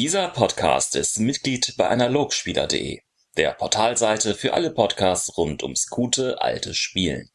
Dieser Podcast ist Mitglied bei analogspieler.de, der Portalseite für alle Podcasts rund ums gute alte Spielen.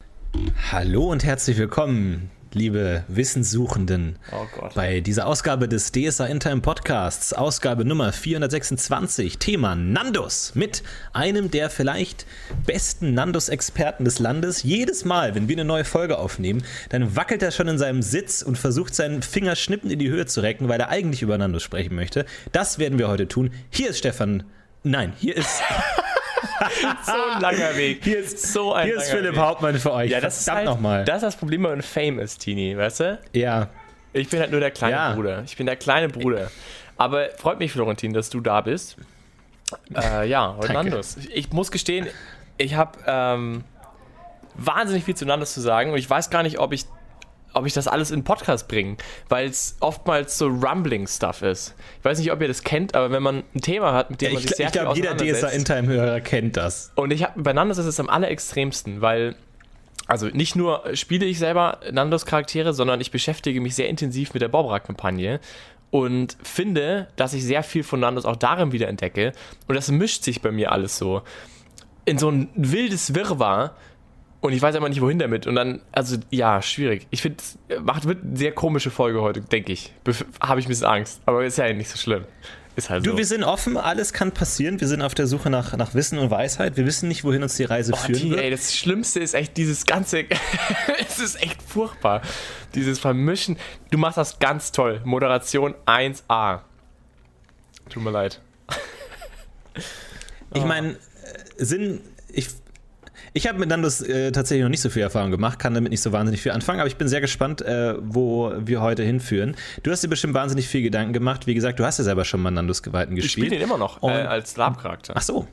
Hallo und herzlich willkommen, liebe Wissenssuchenden, Oh bei dieser Ausgabe des DSA Intime Podcasts, Ausgabe Nummer 426, Thema Nandos mit einem der vielleicht besten Nandos-Experten des Landes. Jedes Mal, wenn wir eine neue Folge aufnehmen, dann wackelt er schon in seinem Sitz und versucht seinen Finger schnippend in die Höhe zu recken, weil er eigentlich über Nandos sprechen möchte. Das werden wir heute tun. Hier ist Stefan. Nein, hier ist, so ein langer Weg. hier ist, so ein hier ist Philipp Weg. Hauptmann für euch. Ja, das ist halt, nochmal. Das ist das Problem, wenn man Fame ist, Tini, weißt du? Ja, Ich bin halt nur der kleine Ja. Bruder. Ich bin der kleine Bruder. Aber freut mich, Florentin, dass du da bist. Äh, ja, heute. Nandos. Ich muss gestehen, ich habe ähm, wahnsinnig viel zu Nandos zu sagen und ich weiß gar nicht, ob ich ob ich das alles in Podcast bringe, weil es oftmals so Rumbling-Stuff ist. Ich weiß nicht, ob ihr das kennt, aber wenn man ein Thema hat, mit dem man ich, sich sehr ich glaube, jeder DSA Intime-Hörer kennt das. Und ich habe bei Nandos ist es am allerextremsten, weil also nicht nur spiele ich selber Nandos Charaktere, sondern ich beschäftige mich sehr intensiv mit der Bobra-Kampagne und finde, dass ich sehr viel von Nandos auch darin wieder entdecke. Und das mischt sich bei mir alles so in so ein wildes Wirrwarr. Und ich weiß aber nicht, wohin damit. Und dann, also ja, schwierig. Ich finde, es macht wird eine sehr komische Folge heute, denke ich. Habe ich ein bisschen Angst. Aber ist ja nicht so schlimm. Ist halt Du, so. wir sind offen, alles kann passieren. Wir sind auf der Suche nach, nach Wissen und Weisheit. Wir wissen nicht, wohin uns die Reise Oh, führen Tini, wird. ey, das Schlimmste ist echt dieses ganze. es ist echt furchtbar. Dieses Vermischen. Du machst das ganz toll. Moderation 1a. Tut mir leid. Ich meine, äh, Sinn, ich, ich habe mit Nandos äh, tatsächlich noch nicht so viel Erfahrung gemacht, kann damit nicht so wahnsinnig viel anfangen, aber ich bin sehr gespannt, äh, wo wir heute hinführen. Du hast dir bestimmt wahnsinnig viel Gedanken gemacht. Wie gesagt, du hast ja selber schon mal Nandos Geweihten Ich spiele gespielt. den immer noch äh, als Lab-Charakter. Ach so.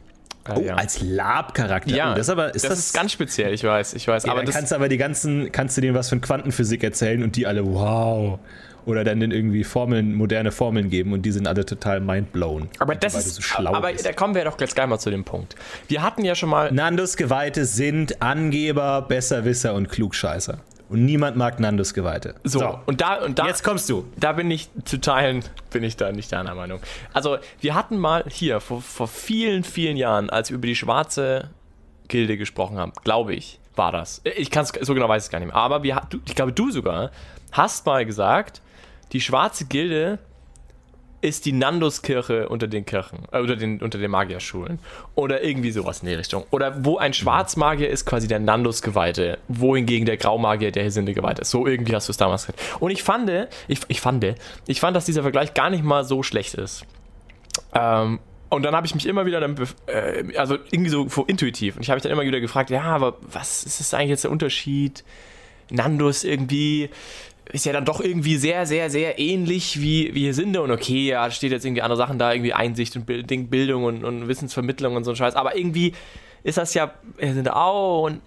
Oh, ja. als Lab-Charakter. ja, oh, das, ist aber, ist das, das, ist ganz speziell, ich weiß, ich weiß. Ja, aber kannst du aber die ganzen, kannst du denen was von Quantenphysik erzählen und die alle wow. Oder dann irgendwie Formeln, moderne Formeln geben und die sind alle total mindblown. aber das ist. so schlau aber bist. da kommen wir doch jetzt gleich mal zu dem Punkt. Wir hatten ja schon mal. Nandos Geweihte sind Angeber, Besserwisser und Klugscheißer. Und niemand mag Nandos Geweihte. So, und da. Und da jetzt kommst du. da bin ich zu teilen, bin ich da nicht deiner Meinung. Also, wir hatten mal hier vor, vor vielen, vielen Jahren, als wir über die schwarze Gilde gesprochen haben, glaube ich, war das. Ich kann es so genau weiß ich es gar nicht mehr. Aber wir, du, ich glaube, du sogar hast mal gesagt, die schwarze Gilde ist die Nandos-Kirche unter den Kirchen, äh, unter den, unter den Magierschulen. Oder irgendwie sowas in die Richtung. Oder wo ein Schwarzmagier ist quasi der Nandos-Geweihte, wohingegen der Graumagier der Hesinde-Geweihte ist. So irgendwie hast du es damals gesagt. Und ich fand, ich, ich fand, ich fand, dass dieser Vergleich gar nicht mal so schlecht ist. Ähm, und dann habe ich mich immer wieder, dann, äh, also irgendwie so intuitiv, und ich habe mich dann immer wieder gefragt, ja, aber was ist das eigentlich jetzt der Unterschied? Nandos irgendwie ist ja dann doch irgendwie sehr, sehr, sehr ähnlich wie, wie Sinde. Und okay, ja, steht jetzt irgendwie andere Sachen da, irgendwie Einsicht und Bildung und, und Wissensvermittlung und so ein Scheiß, aber irgendwie ist das ja Sinde auch. Und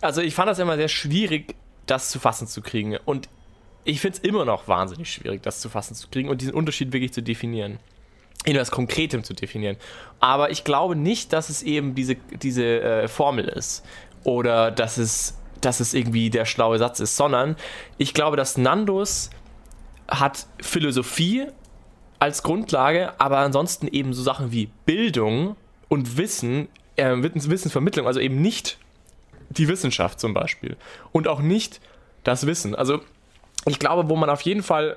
also ich fand das immer sehr schwierig, das zu fassen zu kriegen. Und ich finde es immer noch wahnsinnig schwierig, das zu fassen zu kriegen und diesen Unterschied wirklich zu definieren. In etwas Konkretem zu definieren. Aber ich glaube nicht, dass es eben diese, diese äh, Formel ist. Oder dass es, dass es irgendwie der schlaue Satz ist, sondern ich glaube, dass Nandos hat Philosophie als Grundlage, aber ansonsten eben so Sachen wie Bildung und Wissen, äh, Wissens- Wissensvermittlung, also eben nicht die Wissenschaft zum Beispiel und auch nicht das Wissen. Also ich glaube, wo man auf jeden Fall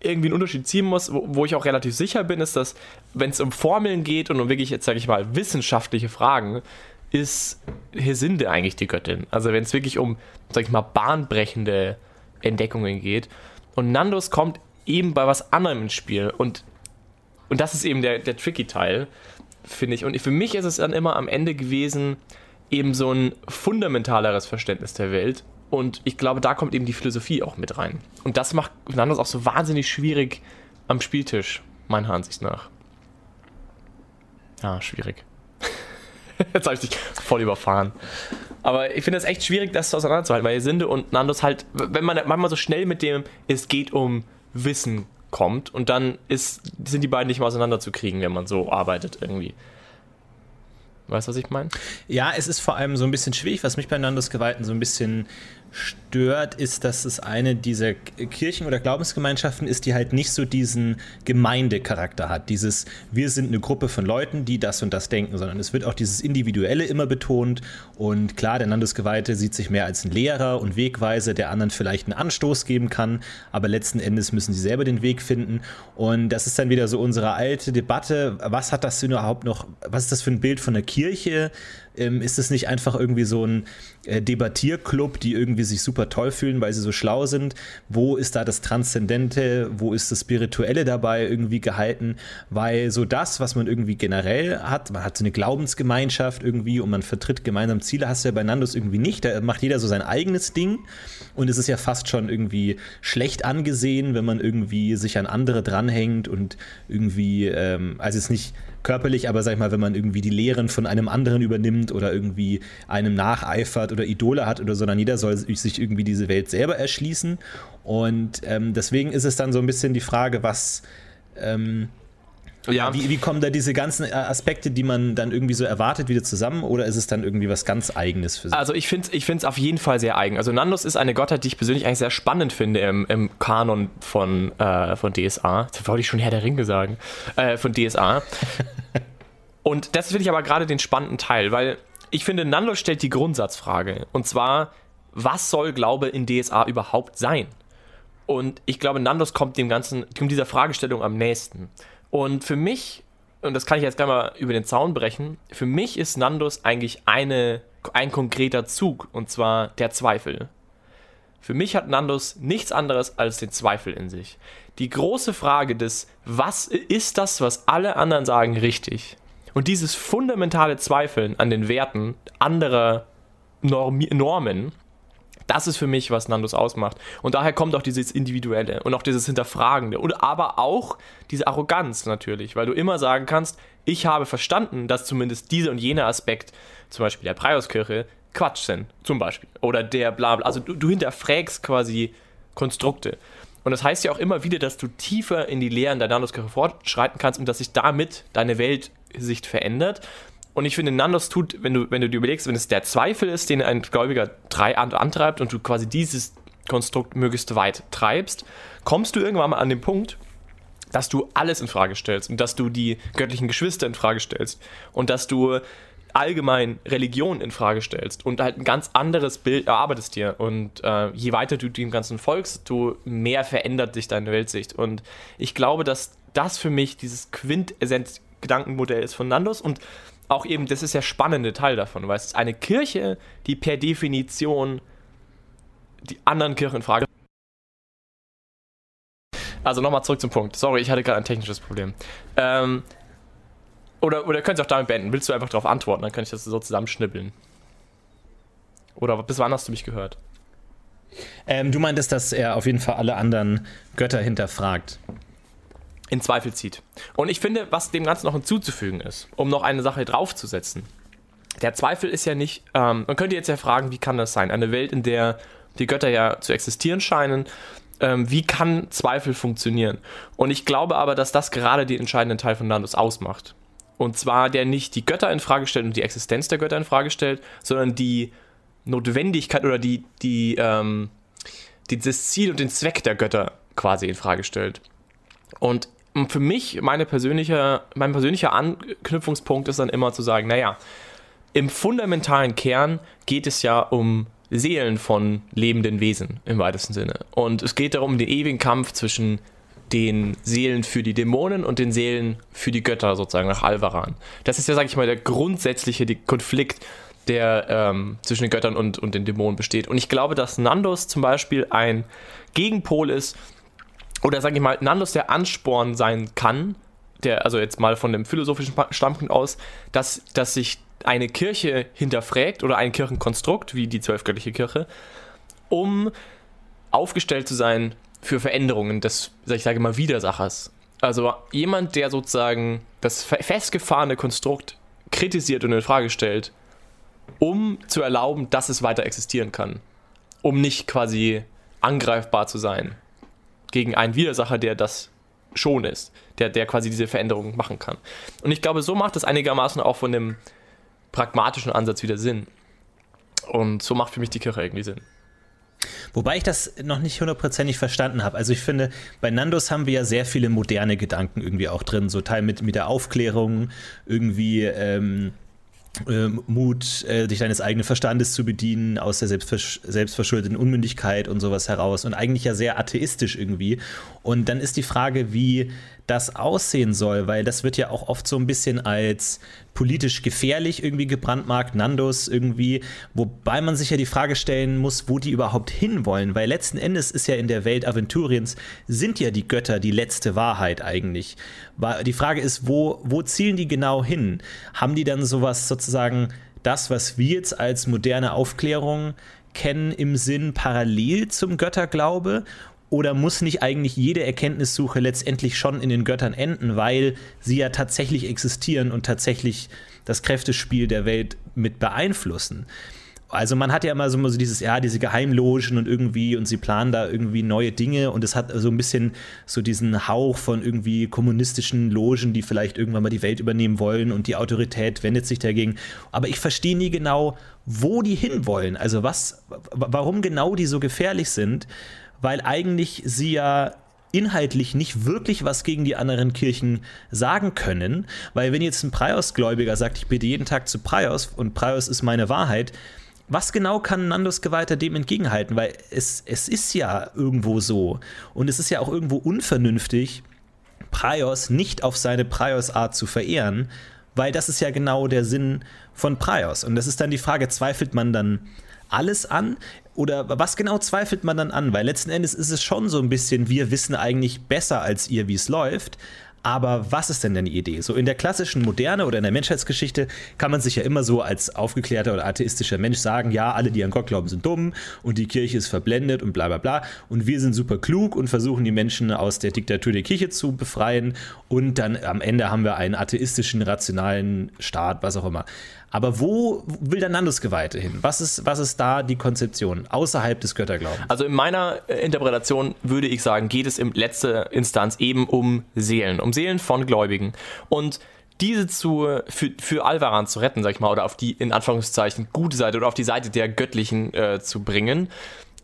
irgendwie einen Unterschied ziehen muss, wo, wo ich auch relativ sicher bin, ist, dass wenn es um Formeln geht und um wirklich, jetzt sage ich mal, wissenschaftliche Fragen, ist Hesinde eigentlich die Göttin. Also wenn es wirklich um, sag ich mal, bahnbrechende Entdeckungen geht. Und Nandos kommt eben bei was anderem ins Spiel. Und, und das ist eben der, der tricky Teil, finde ich. Und für mich ist es dann immer am Ende gewesen, eben so ein fundamentaleres Verständnis der Welt. Und ich glaube, da kommt eben die Philosophie auch mit rein. Und das macht Nandos auch so wahnsinnig schwierig am Spieltisch, meiner Ansicht nach. Ja, schwierig. Jetzt habe ich dich voll überfahren. Aber ich finde es echt schwierig, das auseinanderzuhalten, weil Sinde und Nandos halt, wenn man manchmal so schnell mit dem, es geht um Wissen kommt und dann ist, sind die beiden nicht mehr auseinanderzukriegen, wenn man so arbeitet irgendwie. Weißt du, was ich meine? Ja, es ist vor allem so ein bisschen schwierig, was mich bei Nandos Geweihten so ein bisschen stört, ist, dass es eine dieser Kirchen oder Glaubensgemeinschaften ist, die halt nicht so diesen Gemeindecharakter hat. Dieses, wir sind eine Gruppe von Leuten, die das und das denken, sondern es wird auch dieses Individuelle immer betont. Und klar, der Landesgeweihte sieht sich mehr als ein Lehrer und Wegweiser, der anderen vielleicht einen Anstoß geben kann, aber letzten Endes müssen sie selber den Weg finden. Und das ist dann wieder so unsere alte Debatte, was hat das überhaupt noch, was ist das für ein Bild von der Kirche? Ähm, ist es nicht einfach irgendwie so ein äh, Debattierclub, die irgendwie sich super toll fühlen, weil sie so schlau sind? Wo ist da das Transzendente? Wo ist das Spirituelle dabei irgendwie gehalten? Weil so das, was man irgendwie generell hat, man hat so eine Glaubensgemeinschaft irgendwie und man vertritt gemeinsam Ziele, hast du ja bei Nandos irgendwie nicht. Da macht jeder so sein eigenes Ding und es ist ja fast schon irgendwie schlecht angesehen, wenn man irgendwie sich an andere dranhängt und irgendwie, ähm, also jetzt nicht körperlich, aber sag ich mal, wenn man irgendwie die Lehren von einem anderen übernimmt oder irgendwie einem nacheifert oder Idole hat oder so, dann jeder soll sich irgendwie diese Welt selber erschließen. Und ähm, deswegen ist es dann so ein bisschen die Frage, was. Ähm, ja. Wie, wie, kommen da diese ganzen äh, Aspekte, die man dann irgendwie so erwartet, wieder zusammen? Oder ist es dann irgendwie was ganz Eigenes für sich? Also ich finde es ich auf jeden Fall sehr eigen. Also Nandos ist eine Gottheit, die ich persönlich eigentlich sehr spannend finde im, im Kanon von, äh, von DSA. Jetzt wollte ich schon Herr der Ringe sagen. Äh, von DSA. Und das finde ich aber gerade den spannenden Teil, weil ich finde, Nandos stellt die Grundsatzfrage. Und zwar, was soll Glaube in DSA überhaupt sein? Und ich glaube, Nandos kommt dem Ganzen, kommt dieser Fragestellung am nächsten. Und für mich, und das kann ich jetzt gleich mal über den Zaun brechen, für mich ist Nandos eigentlich eine, ein konkreter Zug, und zwar der Zweifel. Für mich hat Nandos nichts anderes als den Zweifel in sich. Die große Frage des, was ist das, was alle anderen sagen, richtig? Und dieses fundamentale Zweifeln an den Werten anderer Norm Normen, das ist für mich, was Nandos ausmacht. Und daher kommt auch dieses Individuelle und auch dieses Hinterfragende. Und aber auch diese Arroganz natürlich, weil du immer sagen kannst, ich habe verstanden, dass zumindest dieser und jener Aspekt, zum Beispiel der Preiskirche, Quatsch sind, zum Beispiel. Oder der Blabla. Also du, du hinterfragst quasi Konstrukte. Und das heißt ja auch immer wieder, dass du tiefer in die Lehren der Nandos-Kirche fortschreiten kannst und dass sich damit deine Weltsicht verändert. Und ich finde, Nandos tut, wenn du, wenn du dir überlegst, wenn es der Zweifel ist, den ein Gläubiger drei antreibt und du quasi dieses Konstrukt möglichst weit treibst, kommst du irgendwann mal an den Punkt, dass du alles in Frage stellst und dass du die göttlichen Geschwister in Frage stellst und dass du allgemein Religion in Frage stellst und halt ein ganz anderes Bild erarbeitest dir. Und äh, je weiter du dem Ganzen folgst, du mehr verändert sich deine Weltsicht. Und ich glaube, dass das für mich dieses Quintessenz-Gedankenmodell ist von Nandos und auch eben, das ist der spannende Teil davon, weil es ist eine Kirche, die per Definition die anderen Kirchen in Frage. Also nochmal zurück zum Punkt. Sorry, ich hatte gerade ein technisches Problem. Ähm, oder, oder könnt ihr auch damit beenden? Willst du einfach darauf antworten? Dann kann ich das so zusammenschnippeln. Oder bis wann hast du mich gehört? Ähm, du meintest, dass er auf jeden Fall alle anderen Götter hinterfragt in Zweifel zieht. Und ich finde, was dem Ganzen noch hinzuzufügen ist, um noch eine Sache draufzusetzen. Der Zweifel ist ja nicht, ähm, man könnte jetzt ja fragen, wie kann das sein? Eine Welt, in der die Götter ja zu existieren scheinen, ähm, wie kann Zweifel funktionieren? Und ich glaube aber, dass das gerade den entscheidenden Teil von Landus ausmacht. Und zwar der nicht die Götter in Frage stellt und die Existenz der Götter in Frage stellt, sondern die Notwendigkeit oder die, die, ähm, die das Ziel und den Zweck der Götter quasi in Frage stellt. Und für mich, meine persönliche, mein persönlicher Anknüpfungspunkt ist dann immer zu sagen, naja, im fundamentalen Kern geht es ja um Seelen von lebenden Wesen im weitesten Sinne. Und es geht darum, den ewigen Kampf zwischen den Seelen für die Dämonen und den Seelen für die Götter sozusagen nach Alvaran. Das ist ja, sag ich mal, der grundsätzliche Konflikt, der ähm, zwischen den Göttern und, und den Dämonen besteht. Und ich glaube, dass Nandos zum Beispiel ein Gegenpol ist oder sage ich mal, Nandos der Ansporn sein kann, der, also jetzt mal von dem philosophischen Standpunkt aus, dass, dass sich eine Kirche hinterfragt oder ein Kirchenkonstrukt, wie die zwölfgöttliche Kirche, um aufgestellt zu sein für Veränderungen des, ich sage mal, Widersachers. Also jemand, der sozusagen das festgefahrene Konstrukt kritisiert und in Frage stellt, um zu erlauben, dass es weiter existieren kann. Um nicht quasi angreifbar zu sein gegen einen Widersacher, der das schon ist, der, der quasi diese Veränderung machen kann. Und ich glaube, so macht es einigermaßen auch von dem pragmatischen Ansatz wieder Sinn. Und so macht für mich die Kirche irgendwie Sinn. Wobei ich das noch nicht hundertprozentig verstanden habe. Also ich finde, bei Nandos haben wir ja sehr viele moderne Gedanken irgendwie auch drin, so Teil mit, mit der Aufklärung, irgendwie ähm, äh, Mut, äh, dich deines eigenen Verstandes zu bedienen, aus der selbstversch selbstverschuldeten Unmündigkeit und sowas heraus und eigentlich ja sehr atheistisch irgendwie. Und dann ist die Frage, wie das aussehen soll, weil das wird ja auch oft so ein bisschen als politisch gefährlich irgendwie gebrandmarkt, Nandos irgendwie, wobei man sich ja die Frage stellen muss, wo die überhaupt hinwollen, weil letzten Endes ist ja in der Welt Aventuriens sind ja die Götter die letzte Wahrheit eigentlich. Die Frage ist, wo, wo zielen die genau hin? Haben die dann sowas sozusagen, das, was wir jetzt als moderne Aufklärung kennen im Sinn parallel zum Götterglaube oder muss nicht eigentlich jede Erkenntnissuche letztendlich schon in den Göttern enden, weil sie ja tatsächlich existieren und tatsächlich das Kräftespiel der Welt mit beeinflussen? Also man hat ja immer so dieses, ja, diese Geheimlogen und irgendwie, und sie planen da irgendwie neue Dinge und es hat so ein bisschen so diesen Hauch von irgendwie kommunistischen Logen, die vielleicht irgendwann mal die Welt übernehmen wollen und die Autorität wendet sich dagegen. Aber ich verstehe nie genau, wo die hinwollen. Also was, warum genau die so gefährlich sind weil eigentlich sie ja inhaltlich nicht wirklich was gegen die anderen Kirchen sagen können, weil wenn jetzt ein Prios-Gläubiger sagt, ich bete jeden Tag zu Prios und Prios ist meine Wahrheit, was genau kann Nandos Geweihter dem entgegenhalten? Weil es, es ist ja irgendwo so und es ist ja auch irgendwo unvernünftig, Prios nicht auf seine Prios-Art zu verehren, weil das ist ja genau der Sinn von Prios. Und das ist dann die Frage, zweifelt man dann alles an? Oder was genau zweifelt man dann an? Weil letzten Endes ist es schon so ein bisschen, wir wissen eigentlich besser als ihr, wie es läuft. Aber was ist denn denn die Idee? So in der klassischen Moderne oder in der Menschheitsgeschichte kann man sich ja immer so als aufgeklärter oder atheistischer Mensch sagen, ja, alle, die an Gott glauben, sind dumm und die Kirche ist verblendet und bla bla bla. Und wir sind super klug und versuchen die Menschen aus der Diktatur der Kirche zu befreien. Und dann am Ende haben wir einen atheistischen, rationalen Staat, was auch immer. Aber wo will der Landesgeweihte hin? Was ist, was ist da die Konzeption außerhalb des Götterglaubens? Also in meiner äh, Interpretation würde ich sagen, geht es in letzter Instanz eben um Seelen, um Seelen von Gläubigen. Und diese zu, für, für Alvaran zu retten, sag ich mal, oder auf die in Anführungszeichen gute Seite oder auf die Seite der Göttlichen äh, zu bringen,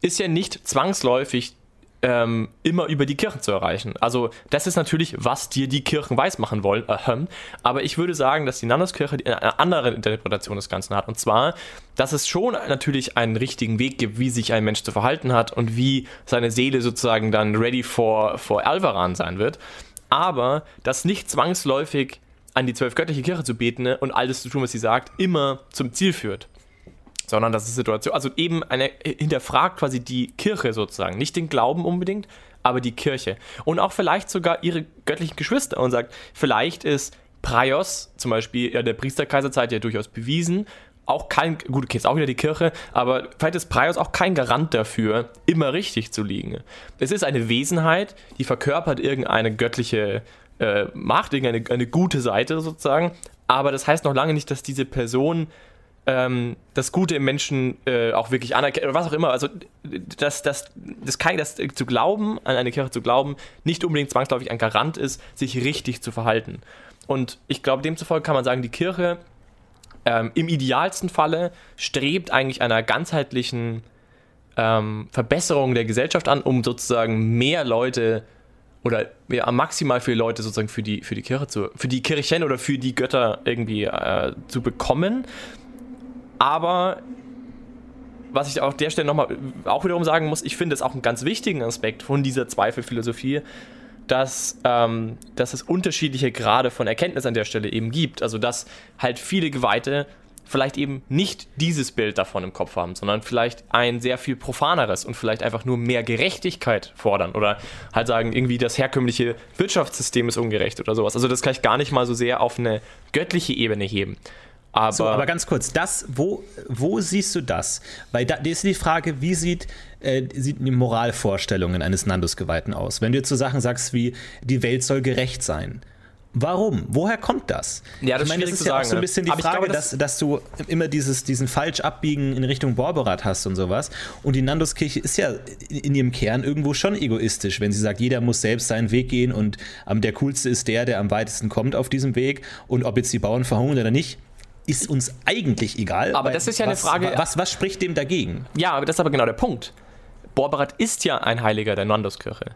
ist ja nicht zwangsläufig ähm, immer über die Kirchen zu erreichen. Also das ist natürlich, was dir die Kirchen weismachen wollen. Äh, aber ich würde sagen, dass die Nandoskirche eine andere Interpretation des Ganzen hat. Und zwar, dass es schon natürlich einen richtigen Weg gibt, wie sich ein Mensch zu verhalten hat und wie seine Seele sozusagen dann ready for, for Alvaran sein wird. Aber dass nicht zwangsläufig an die zwölfgöttliche Kirche zu beten und alles zu tun, was sie sagt, immer zum Ziel führt sondern das ist Situation, also eben eine hinterfragt quasi die Kirche sozusagen, nicht den Glauben unbedingt, aber die Kirche und auch vielleicht sogar ihre göttlichen Geschwister und sagt, vielleicht ist Praios zum Beispiel ja der Priesterkaiserzeit ja durchaus bewiesen, auch kein, gut, okay, ist auch wieder die Kirche, aber vielleicht ist Praios auch kein Garant dafür, immer richtig zu liegen. Es ist eine Wesenheit, die verkörpert irgendeine göttliche äh, Macht, irgendeine eine gute Seite sozusagen, aber das heißt noch lange nicht, dass diese Person ähm, das Gute im Menschen äh, auch wirklich anerkennt oder was auch immer. Also dass das, das, kann, das zu glauben, an eine Kirche zu glauben, nicht unbedingt zwangsläufig ein Garant ist, sich richtig zu verhalten. Und ich glaube, demzufolge kann man sagen, die Kirche ähm, im idealsten Falle strebt eigentlich einer ganzheitlichen ähm, Verbesserung der Gesellschaft an, um sozusagen mehr Leute oder ja, maximal viele Leute sozusagen für die, für die Kirche zu, für die Kirchen oder für die Götter irgendwie äh, zu bekommen. Aber was ich auf der Stelle nochmal auch wiederum sagen muss, ich finde es auch einen ganz wichtigen Aspekt von dieser Zweifelphilosophie, dass, ähm, dass es unterschiedliche Grade von Erkenntnis an der Stelle eben gibt. Also dass halt viele Geweihte vielleicht eben nicht dieses Bild davon im Kopf haben, sondern vielleicht ein sehr viel profaneres und vielleicht einfach nur mehr Gerechtigkeit fordern oder halt sagen, irgendwie das herkömmliche Wirtschaftssystem ist ungerecht oder sowas. Also das kann ich gar nicht mal so sehr auf eine göttliche Ebene heben. Aber, so, aber ganz kurz, das, wo, wo siehst du das? Weil da ist die Frage, wie sieht, äh, sieht die Moralvorstellungen eines Nandus-Geweihten aus? Wenn du jetzt so Sachen sagst wie, die Welt soll gerecht sein. Warum? Woher kommt das? Ja, das ich meine, das ist ja sagen, auch so ein bisschen die Frage, glaube, das dass, dass du immer dieses, diesen Falschabbiegen in Richtung Borberat hast und sowas. Und die Nanduskirche ist ja in ihrem Kern irgendwo schon egoistisch, wenn sie sagt, jeder muss selbst seinen Weg gehen und der coolste ist der, der am weitesten kommt auf diesem Weg. Und ob jetzt die Bauern verhungern oder nicht, ist uns eigentlich egal. Aber das ist ja was, eine Frage. Was, was spricht dem dagegen? Ja, aber das ist aber genau der Punkt. Borberat ist ja ein Heiliger der Nandoskirche.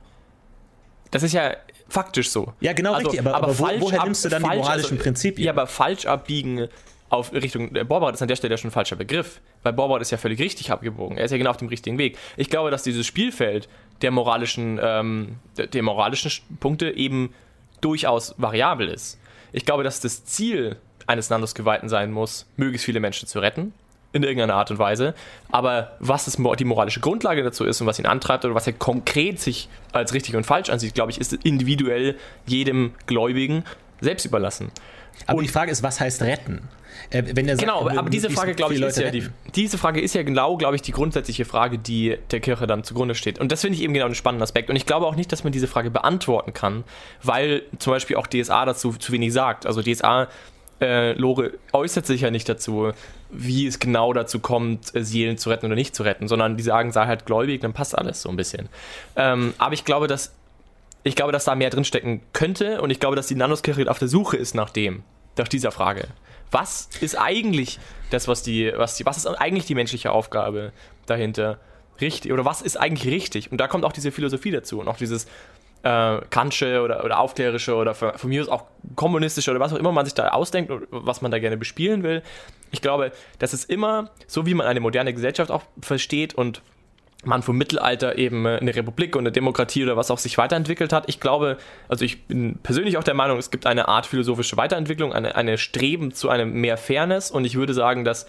Das ist ja faktisch so. Ja, genau Also, richtig, aber, aber aber wo, falsch woher ab- nimmst du dann die falsch, moralischen also, Prinzipien? Ja, aber falsch abbiegen auf Richtung der Borberat ist an der Stelle schon ein falscher Begriff, weil Borberat ist ja völlig richtig abgebogen. Er ist ja genau auf dem richtigen Weg. Ich glaube, dass dieses Spielfeld der moralischen, ähm, der, der moralischen Sch- Punkte eben durchaus variabel ist. Ich glaube, dass das Ziel eines Nandos-Geweihten sein muss, möglichst viele Menschen zu retten, in irgendeiner Art und Weise. Aber was mo- die moralische Grundlage dazu ist und was ihn antreibt oder was er konkret sich als richtig und falsch ansieht, glaube ich, ist individuell jedem Gläubigen selbst überlassen. aber die Frage ist, was heißt retten? Äh, wenn der sagt, Genau, er aber diese Frage, glaube ich, ist ja die, diese Frage ist ja genau, glaube ich, die grundsätzliche Frage, die der Kirche dann zugrunde steht. Und das finde ich eben genau einen spannenden Aspekt. Und ich glaube auch nicht, dass man diese Frage beantworten kann, weil zum Beispiel auch DSA dazu zu wenig sagt. Also DSA äh, Lore äußert sich ja nicht dazu, wie es genau dazu kommt, äh, Seelen zu retten oder nicht zu retten, sondern die sagen, sei halt gläubig, dann passt alles so ein bisschen. Ähm, aber ich glaube, dass ich glaube, dass da mehr drinstecken könnte und ich glaube, dass die Nandoskirche auf der Suche ist nach dem, nach dieser Frage. Was ist eigentlich das, was die, was die, was ist eigentlich die menschliche Aufgabe dahinter? Richtig, oder was ist eigentlich richtig? Und da kommt auch diese Philosophie dazu und auch dieses äh, Kantsche oder, oder aufklärische oder von, von mir aus auch kommunistische oder was auch immer man sich da ausdenkt und was man da gerne bespielen will. Ich glaube, das ist immer so, wie man eine moderne Gesellschaft auch versteht und man vom Mittelalter eben eine Republik und eine Demokratie oder was auch sich weiterentwickelt hat. Ich glaube, also ich bin persönlich auch der Meinung, es gibt eine Art philosophische Weiterentwicklung, eine, eine Streben zu einem mehr Fairness und ich würde sagen, dass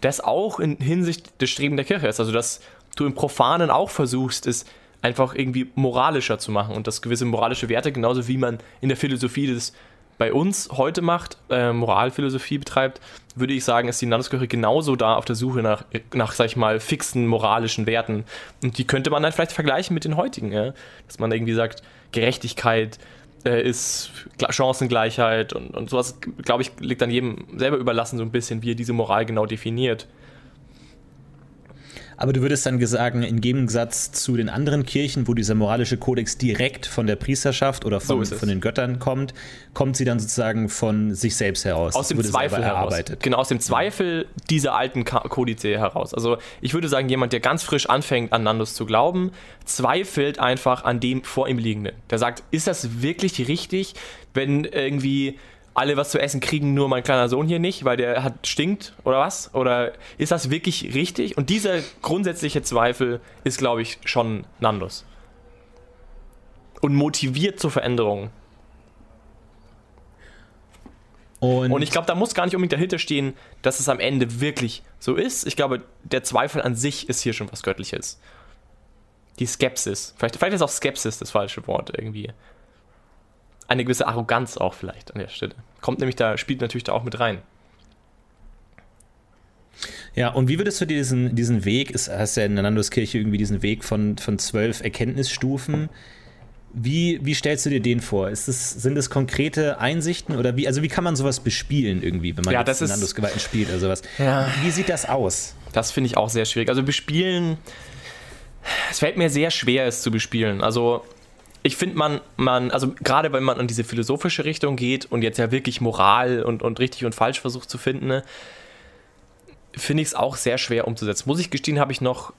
das auch in Hinsicht des Streben der Kirche ist. Also, dass du im Profanen auch versuchst, es einfach irgendwie moralischer zu machen und dass gewisse moralische Werte, genauso wie man in der Philosophie das bei uns heute macht, äh, Moralphilosophie betreibt, würde ich sagen, ist die Landeskirche genauso da auf der Suche nach, nach, sag ich mal, fixen moralischen Werten. Und die könnte man dann vielleicht vergleichen mit den heutigen, ja? dass man irgendwie sagt, Gerechtigkeit äh, ist Chancengleichheit und, und sowas, glaube ich, liegt dann jedem selber überlassen, so ein bisschen, wie er diese Moral genau definiert. Aber du würdest dann sagen, im Gegensatz zu den anderen Kirchen, wo dieser moralische Kodex direkt von der Priesterschaft oder von, So von den Göttern kommt, kommt sie dann sozusagen von sich selbst heraus. aus dem Zweifel heraus. erarbeitet. Genau, aus dem Zweifel dieser alten Ka- Kodize heraus. Also ich würde sagen, jemand, der ganz frisch anfängt, an Nandus zu glauben, zweifelt einfach an dem vor ihm liegenden. Der sagt, ist das wirklich richtig, wenn irgendwie alle was zu essen kriegen, nur mein kleiner Sohn hier nicht, weil der hat stinkt oder was? Oder ist das wirklich richtig? Und dieser grundsätzliche Zweifel ist, glaube ich, schon Nandus. Und motiviert zur Veränderung. Und, Und ich glaube, da muss gar nicht unbedingt dahinter stehen, dass es am Ende wirklich so ist. Ich glaube, der Zweifel an sich ist hier schon was Göttliches. Die Skepsis. Vielleicht, vielleicht ist auch Skepsis das falsche Wort irgendwie. Eine gewisse Arroganz auch vielleicht an der Stelle. Kommt nämlich da, spielt natürlich da auch mit rein. Ja, und wie würdest du dir diesen, diesen Weg, ist, hast ja in der Nanduskirche irgendwie diesen Weg von, von zwölf Erkenntnisstufen, wie, wie stellst du dir den vor? Ist es, sind es konkrete Einsichten oder wie, also wie kann man sowas bespielen irgendwie, wenn man Ja, jetzt das ist- Nandusgeweihten spielt oder sowas? Ja. Wie sieht das aus? Das finde ich auch sehr schwierig. Also bespielen, es fällt mir sehr schwer, es zu bespielen. Also ich finde man, man, also gerade wenn man in diese philosophische Richtung geht und jetzt ja wirklich Moral und, und richtig und falsch versucht zu finden, ne, finde ich es auch sehr schwer umzusetzen. Muss ich gestehen, habe ich noch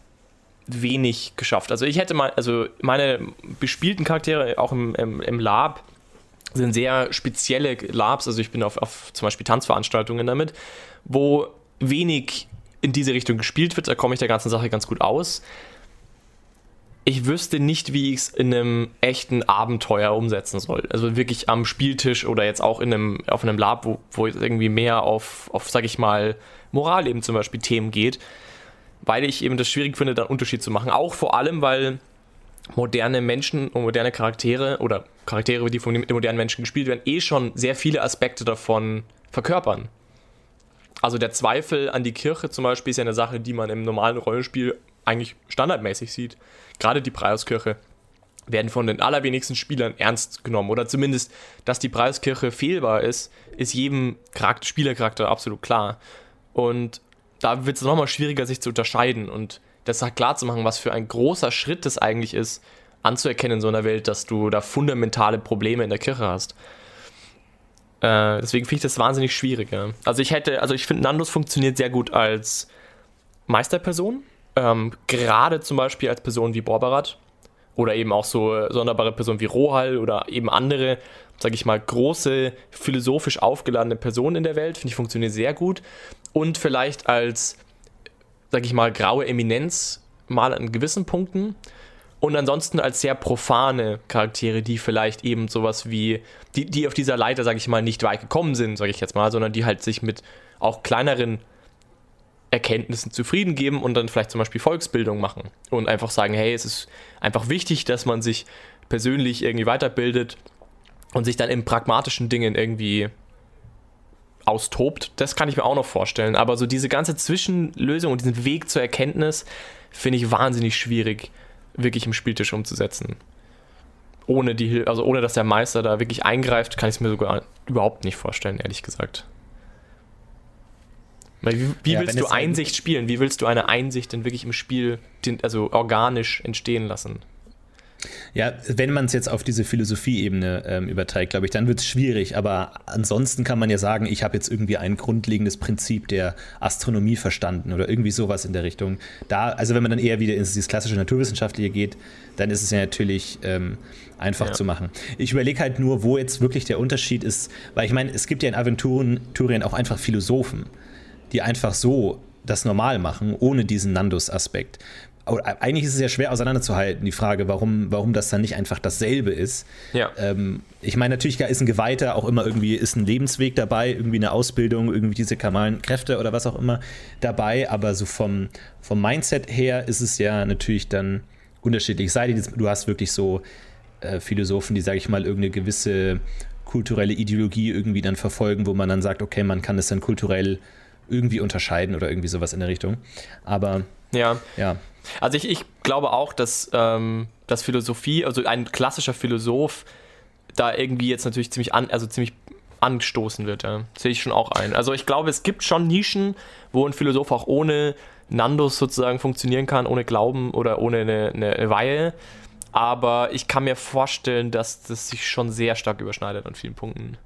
wenig geschafft. Also ich hätte mal, also meine bespielten Charaktere auch im, im, im Lab sind sehr spezielle Labs, also ich bin auf, auf zum Beispiel Tanzveranstaltungen damit, wo wenig in diese Richtung gespielt wird, da komme ich der ganzen Sache ganz gut aus. Ich wüsste nicht, wie ich es in einem echten Abenteuer umsetzen soll. Also wirklich am Spieltisch oder jetzt auch in einem, auf einem Lab, wo, wo es irgendwie mehr auf, auf, sag ich mal, Moral eben zum Beispiel Themen geht, weil ich eben das schwierig finde, da einen Unterschied zu machen. Auch vor allem, weil moderne Menschen und moderne Charaktere oder Charaktere, die von den modernen Menschen gespielt werden, eh schon sehr viele Aspekte davon verkörpern. Also der Zweifel an die Kirche zum Beispiel ist ja eine Sache, die man im normalen Rollenspiel eigentlich standardmäßig sieht. Gerade die Preiskirche werden von den allerwenigsten Spielern ernst genommen. Oder zumindest, dass die Preiskirche fehlbar ist, ist jedem Charakter, Spielercharakter absolut klar. Und da wird es nochmal schwieriger, sich zu unterscheiden und das klar zu machen, was für ein großer Schritt das eigentlich ist, anzuerkennen in so einer Welt, dass du da fundamentale Probleme in der Kirche hast. Äh, deswegen finde ich das wahnsinnig schwierig. Ja. Also ich hätte, also ich finde, Nandos funktioniert sehr gut als Meisterperson. Ähm, gerade zum Beispiel als Personen wie Borberat oder eben auch so sonderbare Personen wie Rohal oder eben andere, sage ich mal, große, philosophisch aufgeladene Personen in der Welt, finde ich, funktioniert sehr gut. Und vielleicht als, sage ich mal, graue Eminenz mal an gewissen Punkten. Und ansonsten als sehr profane Charaktere, die vielleicht eben sowas wie, die, die auf dieser Leiter, sage ich mal, nicht weit gekommen sind, sage ich jetzt mal, sondern die halt sich mit auch kleineren Erkenntnissen zufrieden geben und dann vielleicht zum Beispiel Volksbildung machen und einfach sagen, hey, es ist einfach wichtig, dass man sich persönlich irgendwie weiterbildet und sich dann in pragmatischen Dingen irgendwie austobt. Das kann ich mir auch noch vorstellen. Aber so diese ganze Zwischenlösung und diesen Weg zur Erkenntnis finde ich wahnsinnig schwierig, wirklich im Spieltisch umzusetzen. Ohne die, also ohne dass der Meister da wirklich eingreift, kann ich es mir sogar überhaupt nicht vorstellen, ehrlich gesagt. Wie, wie ja, willst du Einsicht spielen? Wie willst du eine Einsicht denn wirklich im Spiel, also organisch entstehen lassen? Ja, wenn man es jetzt auf diese Philosophieebene ähm, überträgt, glaube ich, dann wird es schwierig. Aber ansonsten kann man ja sagen, ich habe jetzt irgendwie ein grundlegendes Prinzip der Astronomie verstanden oder irgendwie sowas in der Richtung. Da, also wenn man dann eher wieder ins dieses klassische Naturwissenschaftliche geht, dann ist es ja natürlich ähm, einfach ja. zu machen. Ich überlege halt nur, wo jetzt wirklich der Unterschied ist, weil ich meine, es gibt ja in Aventurien auch einfach Philosophen die einfach so das normal machen, ohne diesen Nandus-Aspekt. Eigentlich ist es ja schwer auseinanderzuhalten, die Frage, warum, warum das dann nicht einfach dasselbe ist. Ja. Ähm, ich meine, natürlich ist ein Geweihter auch immer irgendwie, ist ein Lebensweg dabei, irgendwie eine Ausbildung, irgendwie diese kamalen Kräfte oder was auch immer dabei, aber so vom, vom Mindset her ist es ja natürlich dann unterschiedlich. Sei denn, du hast wirklich so äh, Philosophen, die, sage ich mal, irgendeine gewisse kulturelle Ideologie irgendwie dann verfolgen, wo man dann sagt, okay, man kann es dann kulturell irgendwie unterscheiden oder irgendwie sowas in der Richtung. Aber ja. ja. Also ich, ich glaube auch, dass, ähm, dass Philosophie, also ein klassischer Philosoph, da irgendwie jetzt natürlich ziemlich an, also ziemlich angestoßen wird. Ja. Sehe ich schon auch ein. Also ich glaube, es gibt schon Nischen, wo ein Philosoph auch ohne Nandos sozusagen funktionieren kann, ohne Glauben oder ohne eine, eine Weihe. Aber ich kann mir vorstellen, dass das sich schon sehr stark überschneidet an vielen Punkten.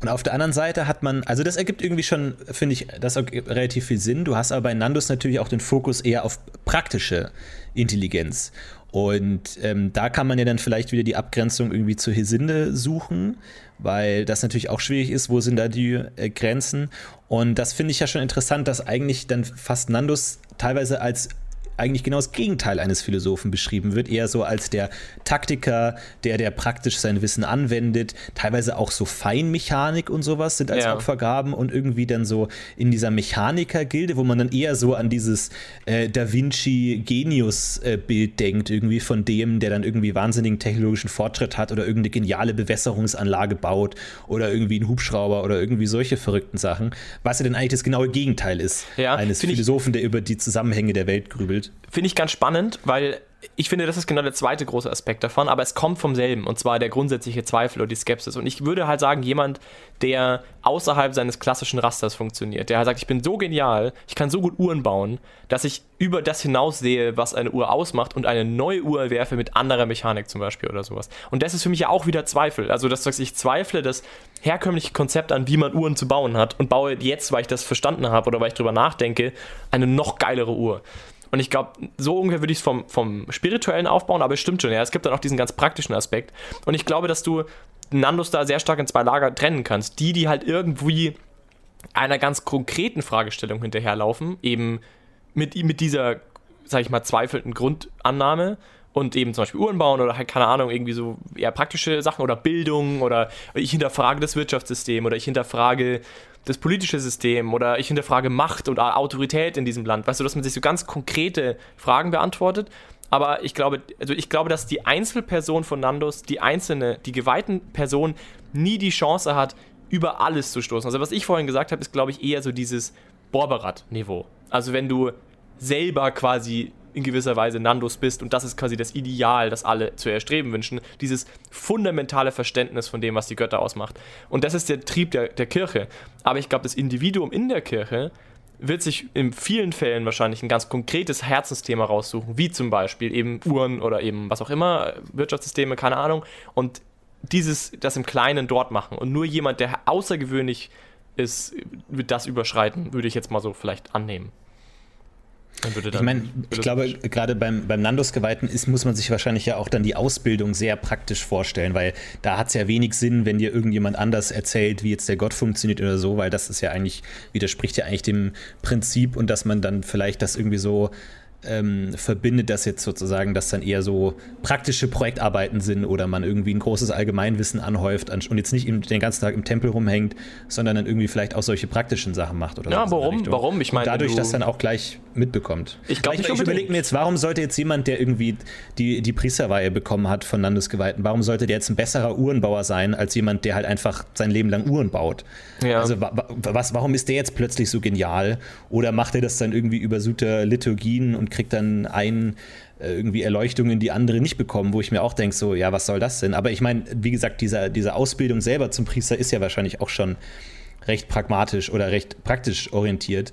Und auf der anderen Seite hat man, also das ergibt irgendwie schon, finde ich, das relativ viel Sinn. Du hast aber bei Nandos natürlich auch den Fokus eher auf praktische Intelligenz. Und ähm, da kann man ja dann vielleicht wieder die Abgrenzung irgendwie zur Hesinde suchen, weil das natürlich auch schwierig ist, wo sind da die äh, Grenzen. Und das finde ich ja schon interessant, dass eigentlich dann fast Nandos teilweise als eigentlich genau das Gegenteil eines Philosophen beschrieben wird, eher so als der Taktiker, der, der praktisch sein Wissen anwendet, teilweise auch so Feinmechanik und sowas sind als ja. Opfergaben und irgendwie dann so in dieser Mechaniker-Gilde, wo man dann eher so an dieses äh, Da Vinci-Genius-Bild äh, denkt, irgendwie von dem, der dann irgendwie wahnsinnigen technologischen Fortschritt hat oder irgendeine geniale Bewässerungsanlage baut oder irgendwie einen Hubschrauber oder irgendwie solche verrückten Sachen, was ja dann eigentlich das genaue Gegenteil ist ja, eines Philosophen, der über die Zusammenhänge der Welt grübelt. Finde ich ganz spannend, weil ich finde, das ist genau der zweite große Aspekt davon, aber es kommt vom selben und zwar der grundsätzliche Zweifel oder die Skepsis. Und ich würde halt sagen, jemand, der außerhalb seines klassischen Rasters funktioniert, der halt sagt, ich bin so genial, ich kann so gut Uhren bauen, dass ich über das hinaus sehe, was eine Uhr ausmacht und eine neue Uhr erwerfe mit anderer Mechanik zum Beispiel oder sowas. Und das ist für mich ja auch wieder Zweifel. Also, dass ich zweifle das herkömmliche Konzept an, wie man Uhren zu bauen hat und baue jetzt, weil ich das verstanden habe oder weil ich drüber nachdenke, eine noch geilere Uhr. Und ich glaube, so ungefähr würde ich es vom, vom spirituellen aufbauen, aber es stimmt schon, ja. Es gibt dann auch diesen ganz praktischen Aspekt. Und ich glaube, dass du Nandos da sehr stark in zwei Lager trennen kannst. Die, die halt irgendwie einer ganz konkreten Fragestellung hinterherlaufen, eben mit, mit dieser, sag ich mal, zweifelnden Grundannahme und eben zum Beispiel Uhren bauen oder halt, keine Ahnung, irgendwie so eher praktische Sachen oder Bildung oder ich hinterfrage das Wirtschaftssystem oder ich hinterfrage das politische System oder ich hinterfrage Macht und Autorität in diesem Land. Weißt du, dass man sich so ganz konkrete Fragen beantwortet. Aber ich glaube, also ich glaube, dass die Einzelperson von Nandos, die einzelne, die geweihten Person nie die Chance hat, über alles zu stoßen. Also was ich vorhin gesagt habe, ist, glaube ich, eher so dieses Borberat-Niveau. Also wenn du selber quasi in gewisser Weise Nandos bist und das ist quasi das Ideal, das alle zu erstreben wünschen, dieses fundamentale Verständnis von dem, was die Götter ausmacht. Und das ist der Trieb der, der Kirche. Aber ich glaube, das Individuum in der Kirche wird sich in vielen Fällen wahrscheinlich ein ganz konkretes Herzensthema raussuchen, wie zum Beispiel eben Uhren oder eben was auch immer, Wirtschaftssysteme, keine Ahnung, und dieses, das im Kleinen dort machen. Und nur jemand, der außergewöhnlich ist, wird das überschreiten, würde ich jetzt mal so vielleicht annehmen. Ich meine, ich glaube, gerade beim, beim Nandos-Geweihten ist, muss man sich wahrscheinlich ja auch dann die Ausbildung sehr praktisch vorstellen, weil da hat es ja wenig Sinn, wenn dir irgendjemand anders erzählt, wie jetzt der Gott funktioniert oder so, weil das ist ja eigentlich, widerspricht ja eigentlich dem Prinzip und dass man dann vielleicht das irgendwie so ähm, verbindet das jetzt sozusagen, dass dann eher so praktische Projektarbeiten sind oder man irgendwie ein großes Allgemeinwissen anhäuft und jetzt nicht den ganzen Tag im Tempel rumhängt, sondern dann irgendwie vielleicht auch solche praktischen Sachen macht oder Ja, warum? Warum? Ich meine, dadurch das dann auch gleich mitbekommt. Ich glaube, ich, ich überlege mir jetzt, warum sollte jetzt jemand, der irgendwie die, die Priesterweihe bekommen hat von Landesgeweihten, warum sollte der jetzt ein besserer Uhrenbauer sein, als jemand, der halt einfach sein Leben lang Uhren baut? Ja. Also was, warum ist der jetzt plötzlich so genial? Oder macht er das dann irgendwie über Suter Liturgien und kriegt dann ein äh, irgendwie Erleuchtungen, die andere nicht bekommen, wo ich mir auch denke, so, ja, was soll das denn? Aber ich meine, wie gesagt, dieser, diese Ausbildung selber zum Priester ist ja wahrscheinlich auch schon recht pragmatisch oder recht praktisch orientiert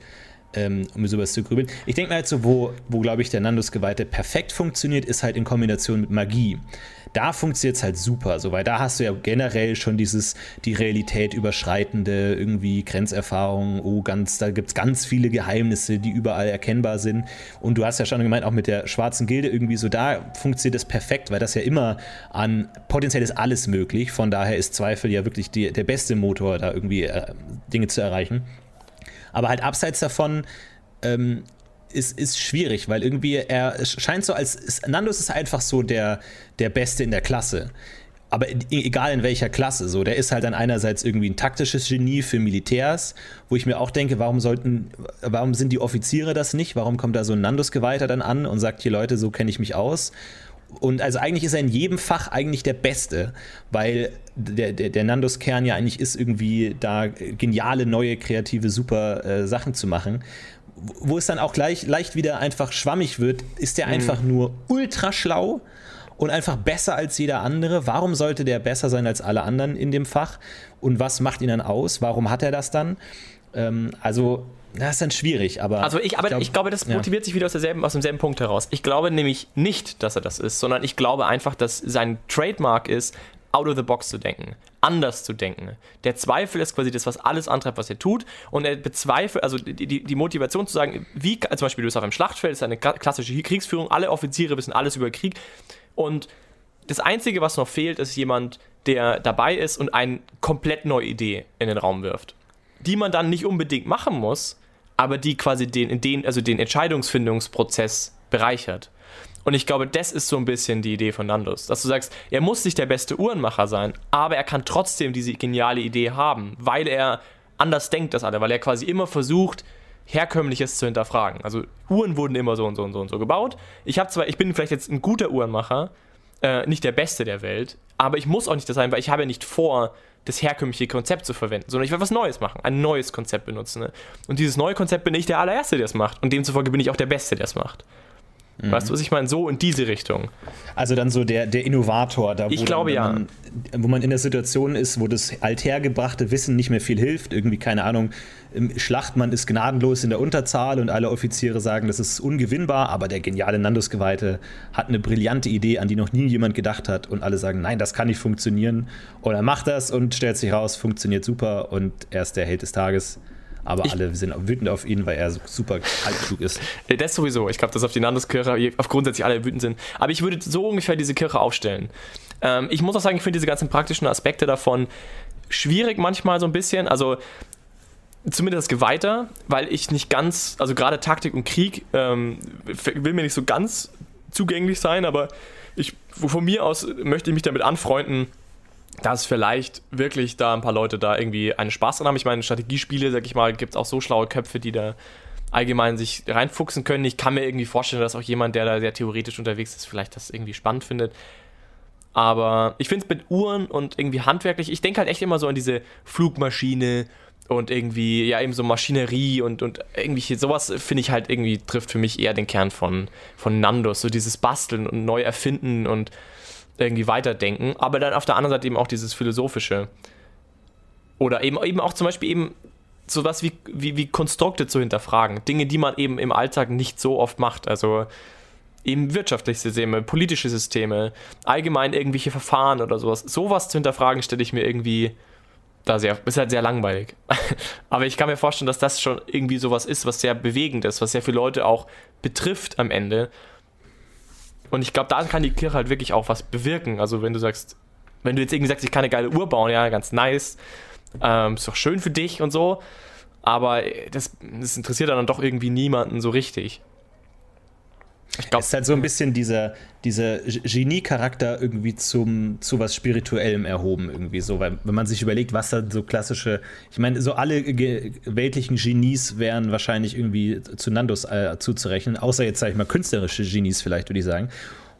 ähm, um sowas zu grübeln. Ich denke mal halt so, wo, wo glaube ich, der Nandus-Geweihte perfekt funktioniert, ist halt in Kombination mit Magie. Da funktioniert es halt super, so, weil da hast du ja generell schon dieses, die Realität überschreitende, irgendwie Grenzerfahrungen, oh, ganz, da gibt es ganz viele Geheimnisse, die überall erkennbar sind. Und du hast ja schon gemeint, auch mit der schwarzen Gilde irgendwie so, da funktioniert das perfekt, weil das ja immer an, potenziell ist alles möglich, von daher ist Zweifel ja wirklich die, der beste Motor, da irgendwie äh, Dinge zu erreichen. Aber halt abseits davon ähm, ist, ist schwierig, weil irgendwie er scheint so als. Ist, Nandos ist einfach so der, der Beste in der Klasse. Aber egal in welcher Klasse, so, der ist halt dann einerseits irgendwie ein taktisches Genie für Militärs, wo ich mir auch denke, warum sollten, warum sind die Offiziere das nicht? Warum kommt da so ein Nandus-Geweihter dann an und sagt, hier Leute, so kenne ich mich aus? Und also eigentlich ist er in jedem Fach eigentlich der Beste, weil der, der, der Nandos-Kern ja eigentlich ist, irgendwie da geniale, neue, kreative, super äh, Sachen zu machen. Wo es dann auch gleich leicht wieder einfach schwammig wird, ist der mhm. einfach nur ultra schlau und einfach besser als jeder andere. Warum sollte der besser sein als alle anderen in dem Fach? Und was macht ihn dann aus? Warum hat er das dann? Ähm, also das ist dann schwierig, aber. Also ich, aber ich, glaub, ich glaube, das motiviert ja. sich wieder aus, derselben, aus demselben Punkt heraus. Ich glaube nämlich nicht, dass er das ist, sondern ich glaube einfach, dass sein Trademark ist, out of the box zu denken, anders zu denken. Der Zweifel ist quasi das, was alles antreibt, was er tut. Und er bezweifelt, also die, die, die Motivation zu sagen, wie zum Beispiel du bist auf einem Schlachtfeld, ist eine klassische Kriegsführung, alle Offiziere wissen alles über Krieg. Und das Einzige, was noch fehlt, ist jemand, der dabei ist und eine komplett neue Idee in den Raum wirft. Die man dann nicht unbedingt machen muss, aber die quasi den, den, also den Entscheidungsfindungsprozess bereichert. Und ich glaube, das ist so ein bisschen die Idee von Nandos, dass du sagst, er muss nicht der beste Uhrenmacher sein, aber er kann trotzdem diese geniale Idee haben, weil er anders denkt als alle, weil er quasi immer versucht, herkömmliches zu hinterfragen. Also Uhren wurden immer so und so und so und so gebaut. Ich habe zwar, ich bin vielleicht jetzt ein guter Uhrenmacher, äh, nicht der Beste der Welt, aber ich muss auch nicht das sein, weil ich habe ja nicht vor, das herkömmliche Konzept zu verwenden, sondern ich will was Neues machen, ein neues Konzept benutzen. Ne? Und dieses neue Konzept bin ich der allererste, der es macht. Und demzufolge bin ich auch der Beste, der es macht. Mhm. Weißt du, was ich meine? So in diese Richtung. Also dann so der, der Innovator, da wo, ich glaube, dann, man, wo man in der Situation ist, wo das althergebrachte Wissen nicht mehr viel hilft. Irgendwie, keine Ahnung, Schlachtmann ist gnadenlos in der Unterzahl und alle Offiziere sagen, das ist ungewinnbar, aber der geniale Nandus-Geweihte hat eine brillante Idee, an die noch nie jemand gedacht hat und alle sagen, nein, das kann nicht funktionieren. Und er macht das und stellt sich raus, funktioniert super und er ist der Held des Tages. Aber ich, alle sind wütend auf ihn, weil er so super altklug ist. Äh, das sowieso. Ich glaube, dass auf die Landeskirche auf grundsätzlich alle wütend sind. Aber ich würde so ungefähr diese Kirche aufstellen. Ähm, ich muss auch sagen, ich finde diese ganzen praktischen Aspekte davon schwierig manchmal so ein bisschen. Also zumindest Geweihter, weil ich nicht ganz, also gerade Taktik und Krieg ähm, will mir nicht so ganz zugänglich sein, aber ich, von mir aus möchte ich mich damit anfreunden, dass vielleicht wirklich da ein paar Leute da irgendwie einen Spaß dran haben. Ich meine, Strategiespiele, sag ich mal, gibt es auch so schlaue Köpfe, die da allgemein sich reinfuchsen können. Ich kann mir irgendwie vorstellen, dass auch jemand, der da sehr theoretisch unterwegs ist, vielleicht das irgendwie spannend findet. Aber ich finde es mit Uhren und irgendwie handwerklich, ich denke halt echt immer so an diese Flugmaschine und irgendwie, ja, eben so Maschinerie und, und irgendwie sowas finde ich halt irgendwie trifft für mich eher den Kern von, von Nandos. So dieses Basteln und neu erfinden und irgendwie weiterdenken, aber dann auf der anderen Seite eben auch dieses philosophische. Oder eben, eben auch zum Beispiel eben sowas wie, wie, wie Konstrukte zu hinterfragen. Dinge, die man eben im Alltag nicht so oft macht. Also eben wirtschaftliche Systeme, politische Systeme, allgemein irgendwelche Verfahren oder sowas. Sowas zu hinterfragen, stelle ich mir irgendwie da sehr, ist halt sehr langweilig. Aber ich kann mir vorstellen, dass das schon irgendwie sowas ist, was sehr bewegend ist, was sehr viele Leute auch betrifft am Ende. Und ich glaube, da kann die Kirche halt wirklich auch was bewirken. Also wenn du sagst, wenn du jetzt irgendwie sagst, ich kann eine geile Uhr bauen, ja, ganz nice, ähm, ist doch schön für dich und so, aber das, das interessiert dann doch irgendwie niemanden so richtig. Ich glaube, es ist halt so ein bisschen dieser, dieser Genie-Charakter irgendwie zum, zu was Spirituellem erhoben, irgendwie so, weil wenn man sich überlegt, was da so klassische, ich meine, so alle weltlichen Genies wären wahrscheinlich irgendwie zu Nandos äh, zuzurechnen, außer jetzt, sag ich mal, künstlerische Genies vielleicht, würde ich sagen.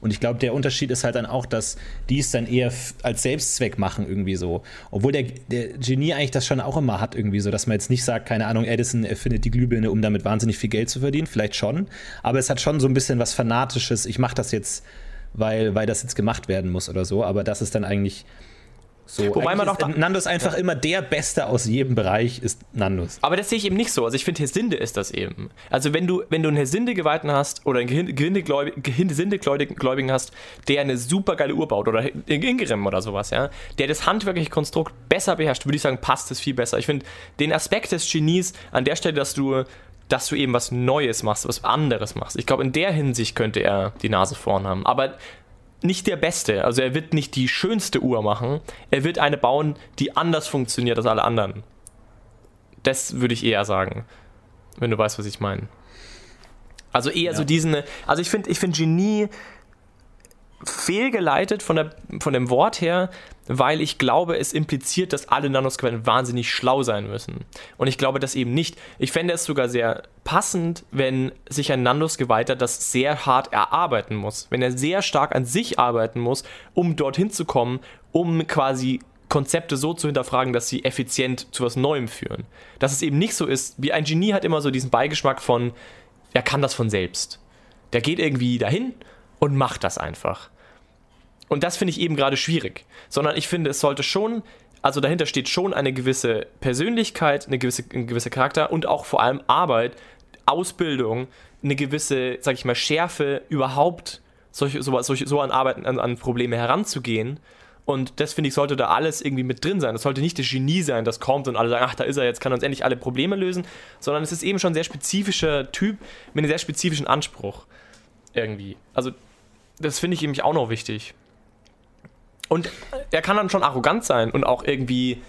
Und ich glaube, der Unterschied ist halt dann auch, dass die es dann eher als Selbstzweck machen, irgendwie so. Obwohl der, der Genie eigentlich das schon auch immer hat, irgendwie so, dass man jetzt nicht sagt, keine Ahnung, Edison erfindet die Glühbirne, um damit wahnsinnig viel Geld zu verdienen. Vielleicht schon. Aber es hat schon so ein bisschen was Fanatisches. Ich mache das jetzt, weil, weil das jetzt gemacht werden muss oder so. Aber das ist dann eigentlich so, Wobei man auch Nandos einfach ja. immer der Beste aus jedem Bereich ist Nandos. Aber das sehe ich eben nicht so. Also ich finde, Hesinde ist das eben. Also wenn du, wenn du einen Hesinde-Geweihten hast oder einen Hesinde-Gläubigen hast, der eine super geile Uhr baut oder Ingram oder sowas, ja, der das handwerkliche Konstrukt besser beherrscht, würde ich sagen, passt es viel besser. Ich finde den Aspekt des Genies an der Stelle, dass du dass du eben was Neues machst, was anderes machst. Ich glaube, in der Hinsicht könnte er die Nase vorn haben. Aber nicht der Beste. Also er wird nicht die schönste Uhr machen. Er wird eine bauen, die anders funktioniert als alle anderen. Das würde ich eher sagen. Wenn du weißt, was ich meine. Also eher ja. so diesen. Also ich finde, ich finde Genie fehlgeleitet von, der, von dem Wort her, weil ich glaube, es impliziert, dass alle Nanosquellen wahnsinnig schlau sein müssen. Und ich glaube das eben nicht. Ich fände es sogar sehr passend, wenn sich ein Nanos-Geweihter das sehr hart erarbeiten muss. Wenn er sehr stark an sich arbeiten muss, um dorthin zu kommen, um quasi Konzepte so zu hinterfragen, dass sie effizient zu was Neuem führen. Dass es eben nicht so ist, wie ein Genie hat immer so diesen Beigeschmack von, er kann das von selbst. Der geht irgendwie dahin und macht das einfach. Und das finde ich eben gerade schwierig. Sondern ich finde, es sollte schon, also dahinter steht schon eine gewisse Persönlichkeit, eine gewisse, ein gewisser Charakter und auch vor allem Arbeit, Ausbildung, eine gewisse, sag ich mal, Schärfe, überhaupt solche, so, solche, so an Arbeiten, an, an Probleme heranzugehen. Und das finde ich, sollte da alles irgendwie mit drin sein. Das sollte nicht das Genie sein, das kommt und alle sagen, ach, da ist er, jetzt kann er uns endlich alle Probleme lösen, sondern es ist eben schon ein sehr spezifischer Typ mit einem sehr spezifischen Anspruch. Irgendwie. Also, das finde ich nämlich auch noch wichtig. Und er kann dann schon arrogant sein und auch irgendwie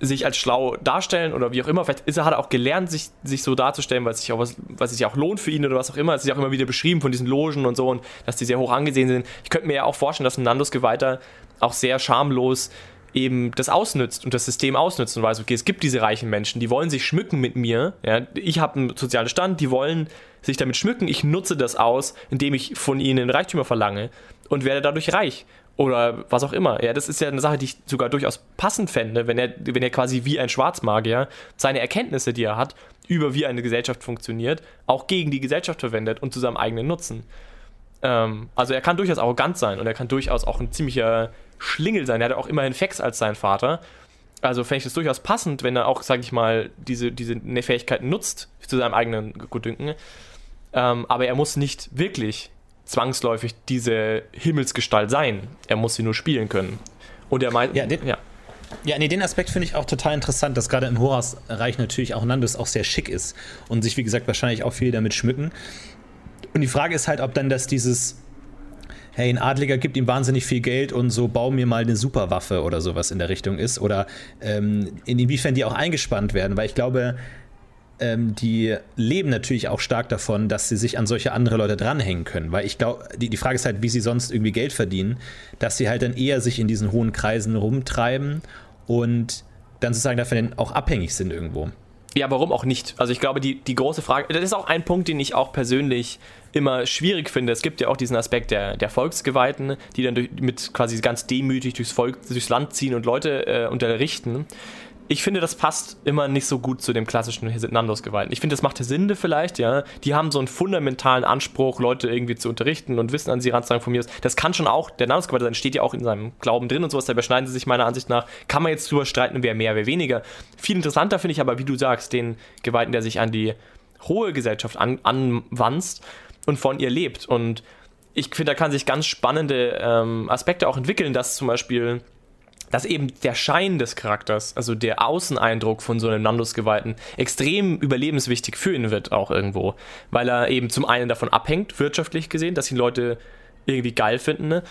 sich als schlau darstellen oder wie auch immer. Vielleicht ist er, hat er auch gelernt, sich, sich so darzustellen, weil es sich auch was, es sich auch lohnt für ihn oder was auch immer. Es ist ja auch immer wieder beschrieben von diesen Logen und so und dass die sehr hoch angesehen sind. Ich könnte mir ja auch vorstellen, dass ein Nandos Geweihter auch sehr schamlos eben das ausnützt und das System ausnützt und weiß, okay, es gibt diese reichen Menschen, die wollen sich schmücken mit mir. Ja, ich habe einen sozialen Stand, die wollen sich damit schmücken. Ich nutze das aus, indem ich von ihnen Reichtümer verlange und werde dadurch reich oder was auch immer. Ja, das ist ja eine Sache, die ich sogar durchaus passend fände, wenn er, wenn er quasi wie ein Schwarzmagier seine Erkenntnisse, die er hat, über wie eine Gesellschaft funktioniert, auch gegen die Gesellschaft verwendet und zu seinem eigenen Nutzen. Ähm, also er kann durchaus arrogant sein und er kann durchaus auch ein ziemlicher Schlingel sein. Er hat auch immerhin Fex als sein Vater. Also fände ich es durchaus passend, wenn er auch, sage ich mal, diese, diese Fähigkeiten nutzt zu seinem eigenen Gutdünken. Ähm, aber er muss nicht wirklich zwangsläufig diese Himmelsgestalt sein. Er muss sie nur spielen können. Und er meint. Ja, den, ja. Ja, nee, den Aspekt finde ich auch total interessant, dass gerade im Horus-Reich natürlich auch Nandos auch sehr schick ist und sich, wie gesagt, wahrscheinlich auch viel damit schmücken. Und die Frage ist halt, ob dann das dieses, hey, ein Adliger gibt ihm wahnsinnig viel Geld und so bau mir mal eine Superwaffe oder sowas in der Richtung ist oder ähm, inwiefern die auch eingespannt werden, weil ich glaube, ähm, die leben natürlich auch stark davon, dass sie sich an solche andere Leute dranhängen können. Weil ich glaube, die, die Frage ist halt, wie sie sonst irgendwie Geld verdienen, dass sie halt dann eher sich in diesen hohen Kreisen rumtreiben und dann sozusagen davon auch abhängig sind irgendwo. Ja, warum auch nicht? Also ich glaube, die, die große Frage, das ist auch ein Punkt, den ich auch persönlich immer schwierig finde. Es gibt ja auch diesen Aspekt der, der Volksgeweihten, die dann durch, mit quasi ganz demütig durchs Volk, durchs Land ziehen und Leute äh, unterrichten ich finde, das passt immer nicht so gut zu dem klassischen Nandos-Geweihten. Ich finde, das macht Sinde vielleicht, ja. Die haben so einen fundamentalen Anspruch, Leute irgendwie zu unterrichten und Wissen an sie ranzutragen von mir. Das kann schon auch, der Nandos-Geweihte sein, steht ja auch in seinem Glauben drin und sowas, da überschneiden sie sich meiner Ansicht nach. Kann man jetzt drüber streiten, wer mehr, wer weniger. Viel interessanter finde ich aber, wie du sagst, den Geweihten, der sich an die hohe Gesellschaft an, anwanzt und von ihr lebt. Und ich finde, da kann sich ganz spannende ähm, Aspekte auch entwickeln, dass zum Beispiel dass eben der Schein des Charakters, also der Außeneindruck von so einem Nandus-Geweihten, extrem überlebenswichtig für ihn wird auch irgendwo. Weil er eben zum einen davon abhängt, wirtschaftlich gesehen, dass ihn Leute irgendwie geil finden, ne?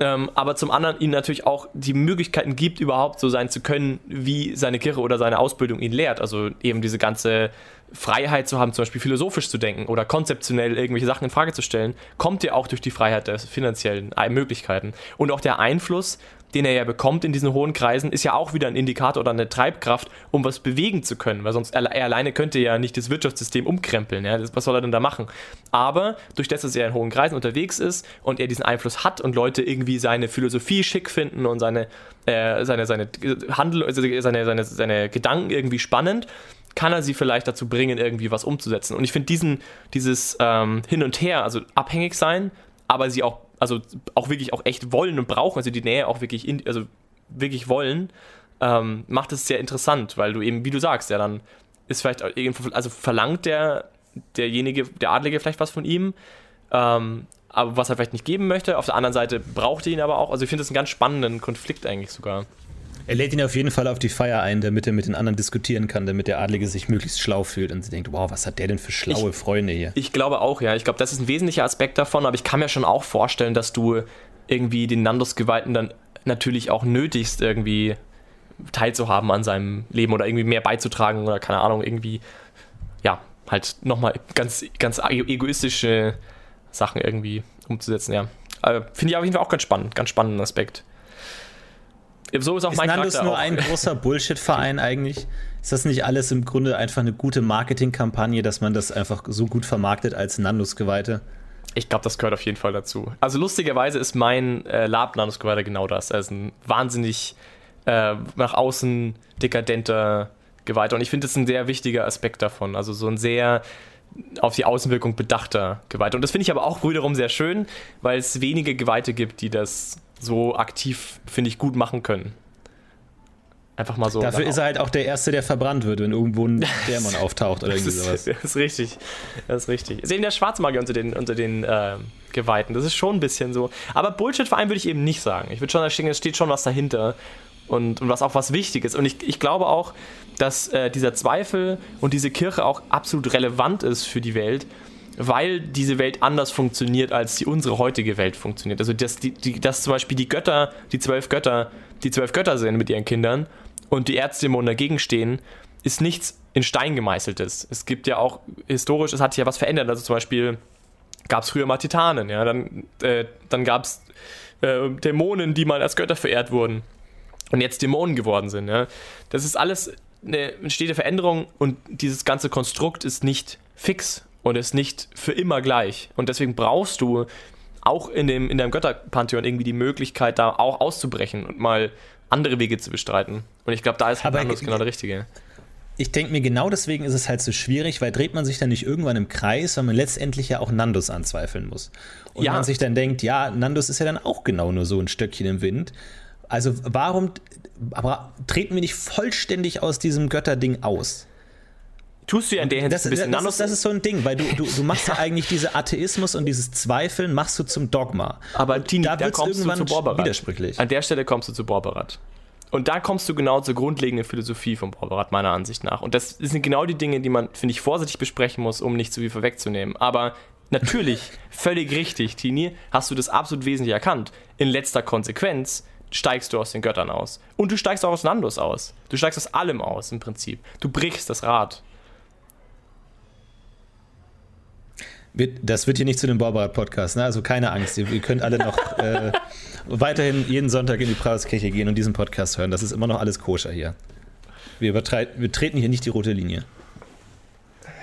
ähm, aber zum anderen ihnen natürlich auch die Möglichkeiten gibt, überhaupt so sein zu können, wie seine Kirche oder seine Ausbildung ihn lehrt. Also eben diese ganze Freiheit zu haben, zum Beispiel philosophisch zu denken oder konzeptionell irgendwelche Sachen in Frage zu stellen, kommt ja auch durch die Freiheit der finanziellen Möglichkeiten. Und auch der Einfluss, den er ja bekommt in diesen hohen Kreisen, ist ja auch wieder ein Indikator oder eine Treibkraft, um was bewegen zu können, weil sonst er, alleine könnte ja nicht das Wirtschaftssystem umkrempeln. Ja? Was soll er denn da machen? Aber durch das, dass er in hohen Kreisen unterwegs ist und er diesen Einfluss hat und Leute irgendwie seine Philosophie schick finden und seine, äh, seine, seine, Handel, also seine, seine, seine Gedanken irgendwie spannend, kann er sie vielleicht dazu bringen, irgendwie was umzusetzen. Und ich finde diesen, dieses ähm, Hin und Her, also abhängig sein, aber sie auch also auch wirklich auch echt wollen und brauchen, also die Nähe auch wirklich, in, also wirklich wollen, ähm, macht es sehr interessant, weil du eben, wie du sagst, ja, dann ist vielleicht, also verlangt der, derjenige, der Adlige vielleicht was von ihm, ähm, aber was er vielleicht nicht geben möchte. Auf der anderen Seite braucht er ihn aber auch. Also ich finde das einen ganz spannenden Konflikt eigentlich sogar. Er lädt ihn auf jeden Fall auf die Feier ein, damit er mit den anderen diskutieren kann, damit der Adlige sich möglichst schlau fühlt und sie denkt, wow, was hat der denn für schlaue ich, Freunde hier? Ich glaube auch, ja. Ich glaube, das ist ein wesentlicher Aspekt davon, aber ich kann mir schon auch vorstellen, dass du irgendwie den Nandus-Geweihten dann natürlich auch nötigst, irgendwie teilzuhaben an seinem Leben oder irgendwie mehr beizutragen oder keine Ahnung, irgendwie, ja, halt nochmal ganz, ganz egoistische Sachen irgendwie umzusetzen, ja. Äh, Finde ich auf jeden Fall auch ganz spannend, ganz spannenden Aspekt. So ist auch ist mein Nandos Charakter nur auch. ein großer Bullshit-Verein eigentlich? Ist das nicht alles im Grunde einfach eine gute Marketingkampagne, dass man das einfach so gut vermarktet als Nandos-Geweihte? Ich glaube, das gehört auf jeden Fall dazu. Also lustigerweise ist mein äh, Lab Nandos Geweihter genau das. Ist ein wahnsinnig äh, nach außen dekadenter Geweihter. Und ich finde, das ist ein sehr wichtiger Aspekt davon. Also so ein sehr auf die Außenwirkung bedachter Geweihter. Und das finde ich aber auch wiederum sehr schön, weil es wenige Geweihte gibt, die das so aktiv, finde ich, gut machen können. Einfach mal so. Dafür ist er halt auch der Erste, der verbrannt wird, wenn irgendwo ein Dämon auftaucht oder irgendwie sowas. Das ist richtig. Das ist richtig. Ist eben der Schwarzmagier unter den, unter den äh, Geweihten. Das ist schon ein bisschen so. Aber Bullshit-Verein würde ich eben nicht sagen. Ich würde schon sagen, es steht schon was dahinter. Und, und was auch was Wichtiges. Und ich, ich glaube auch, dass äh, dieser Zweifel und diese Kirche auch absolut relevant ist für die Welt weil diese Welt anders funktioniert, als die unsere heutige Welt funktioniert. Also dass, die, die, dass zum Beispiel die Götter, die zwölf Götter, die zwölf Götter sind mit ihren Kindern und die Erzdämonen dagegen stehen, ist nichts in Stein gemeißeltes. Es gibt ja auch historisch, es hat sich ja was verändert. Also zum Beispiel gab es früher mal Titanen, ja, dann, äh, dann gab es äh, Dämonen, die mal als Götter verehrt wurden und jetzt Dämonen geworden sind. Ja. Das ist alles eine stete Veränderung und dieses ganze Konstrukt ist nicht fix und ist nicht für immer gleich. Und deswegen brauchst du auch in, dem, in deinem Götterpantheon irgendwie die Möglichkeit, da auch auszubrechen und mal andere Wege zu bestreiten. Und ich glaube, da ist Hernandez genau der Richtige. Ich denke mir, genau deswegen ist es halt so schwierig, weil dreht man sich dann nicht irgendwann im Kreis, weil man letztendlich ja auch Nandus anzweifeln muss. Und ja. man sich dann denkt, ja, Nandus ist ja dann auch genau nur so ein Stöckchen im Wind. Also warum, aber treten wir nicht vollständig aus diesem Götterding aus? Tust du ja in der Hinsicht das, ein bisschen das, ist, das ist so ein Ding, weil du, du, du machst ja eigentlich diese Atheismus und dieses Zweifeln machst du zum Dogma. Aber Tini, da, da kommst du zu Borberat. Widersprüchlich. An der Stelle kommst du zu Borberat. Und da kommst du genau zur grundlegenden Philosophie von Borberat, meiner Ansicht nach. Und das sind genau die Dinge, die man, finde ich, vorsichtig besprechen muss, um nicht zu viel vorwegzunehmen. Aber natürlich, völlig richtig, Tini, hast du das absolut wesentlich erkannt. In letzter Konsequenz steigst du aus den Göttern aus. Und du steigst auch aus Nandos aus. Du steigst aus allem aus, im Prinzip. Du brichst das Rad. Das wird hier nicht zu dem Baubarat-Podcast, ne? also keine Angst. Ihr, ihr könnt alle noch äh, weiterhin jeden Sonntag in die Pragerskirche gehen und diesen Podcast hören. Das ist immer noch alles koscher hier. Wir, wir treten hier nicht die rote Linie.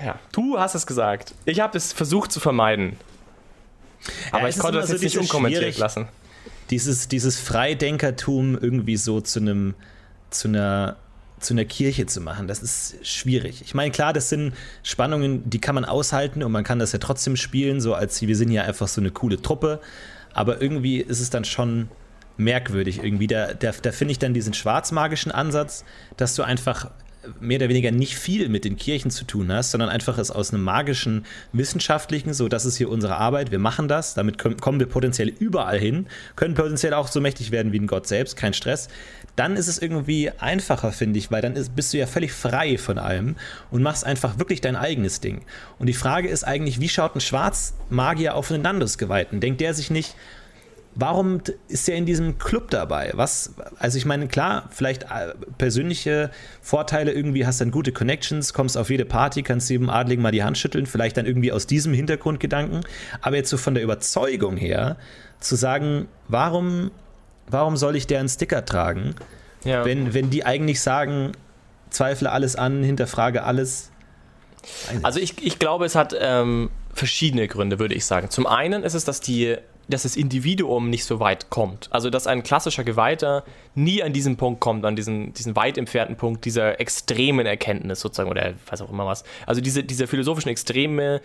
Ja, du hast es gesagt. Ich habe es versucht zu vermeiden. Aber ja, ich konnte das jetzt so nicht unkommentiert lassen. Dieses, dieses Freidenkertum irgendwie so zu einem zu einer zu einer Kirche zu machen. Das ist schwierig. Ich meine, klar, das sind Spannungen, die kann man aushalten und man kann das ja trotzdem spielen, so als wir sind ja einfach so eine coole Truppe. Aber irgendwie ist es dann schon merkwürdig irgendwie. Da, da, da finde ich dann diesen schwarzmagischen Ansatz, dass du einfach mehr oder weniger nicht viel mit den Kirchen zu tun hast, sondern einfach es aus einem magischen, wissenschaftlichen, so das ist hier unsere Arbeit, wir machen das, damit kommen wir potenziell überall hin, können potenziell auch so mächtig werden wie ein Gott selbst, kein Stress, dann ist es irgendwie einfacher, finde ich, weil dann ist, bist du ja völlig frei von allem und machst einfach wirklich dein eigenes Ding. Und die Frage ist eigentlich, wie schaut ein Schwarzmagier auf einen Nandus-Geweihten? Denkt der sich nicht, warum ist er in diesem Club dabei? Was, also ich meine, klar, vielleicht äh, persönliche Vorteile irgendwie, hast dann gute Connections, kommst auf jede Party, kannst jedem Adligen mal die Hand schütteln, vielleicht dann irgendwie aus diesem Hintergrundgedanken. Aber jetzt so von der Überzeugung her, zu sagen, warum, warum soll ich deren Sticker tragen, ja. wenn, wenn die eigentlich sagen, zweifle alles an, hinterfrage alles. Also ich, ich glaube, es hat ähm, verschiedene Gründe, würde ich sagen. Zum einen ist es, dass die dass das Individuum nicht so weit kommt. Also, dass ein klassischer Geweihter nie an diesen Punkt kommt, an diesen, diesen weit entfernten Punkt dieser extremen Erkenntnis sozusagen oder was auch immer was. Also, diese, diese philosophischen Extreme,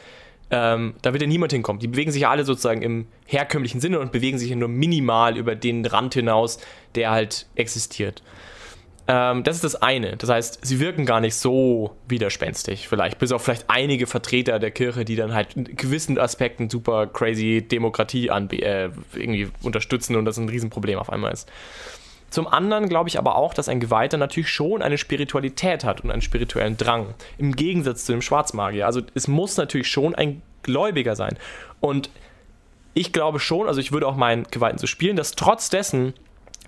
ähm, da wird ja niemand hinkommen. Die bewegen sich ja alle sozusagen im herkömmlichen Sinne und bewegen sich nur minimal über den Rand hinaus, der halt existiert. Ähm, das ist das eine. Das heißt, sie wirken gar nicht so widerspenstig, vielleicht. Bis auf vielleicht einige Vertreter der Kirche, die dann halt in gewissen Aspekten super crazy Demokratie äh, irgendwie unterstützen und das ein Riesenproblem auf einmal ist. Zum anderen glaube ich aber auch, dass ein Geweihter natürlich schon eine Spiritualität hat und einen spirituellen Drang. Im Gegensatz zu dem Schwarzmagier. Also es muss natürlich schon ein Gläubiger sein. Und ich glaube schon, also ich würde auch meinen Geweihten so spielen, dass trotz dessen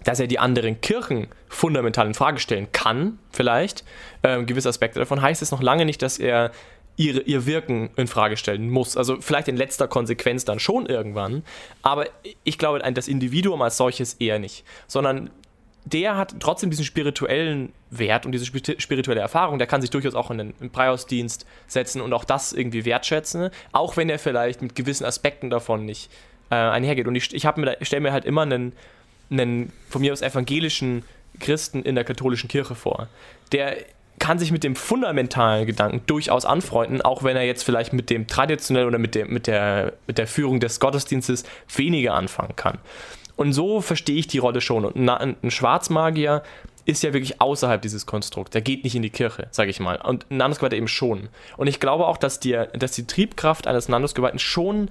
dass er die anderen Kirchen fundamental in Frage stellen kann, vielleicht, ähm, gewisse Aspekte davon, heißt es noch lange nicht, dass er ihre, ihr Wirken in Frage stellen muss. Also vielleicht in letzter Konsequenz dann schon irgendwann, aber ich glaube, das Individuum als solches eher nicht, sondern der hat trotzdem diesen spirituellen Wert und diese spirituelle Erfahrung, der kann sich durchaus auch in den, Preisdienst setzen und auch das irgendwie wertschätzen, auch wenn er vielleicht mit gewissen Aspekten davon nicht äh, einhergeht. Und ich, ich, ich stelle mir halt immer einen, einen von mir aus evangelischen Christen in der katholischen Kirche vor. Der kann sich mit dem fundamentalen Gedanken durchaus anfreunden, auch wenn er jetzt vielleicht mit dem traditionellen oder mit, dem, mit, der, mit der Führung des Gottesdienstes weniger anfangen kann. Und so verstehe ich die Rolle schon. Und ein Schwarzmagier ist ja wirklich außerhalb dieses Konstrukts. Der geht nicht in die Kirche, sage ich mal. Und ein Nandusgeweihter eben schon. Und ich glaube auch, dass, die, dass die Triebkraft eines Nandusgeweihten schon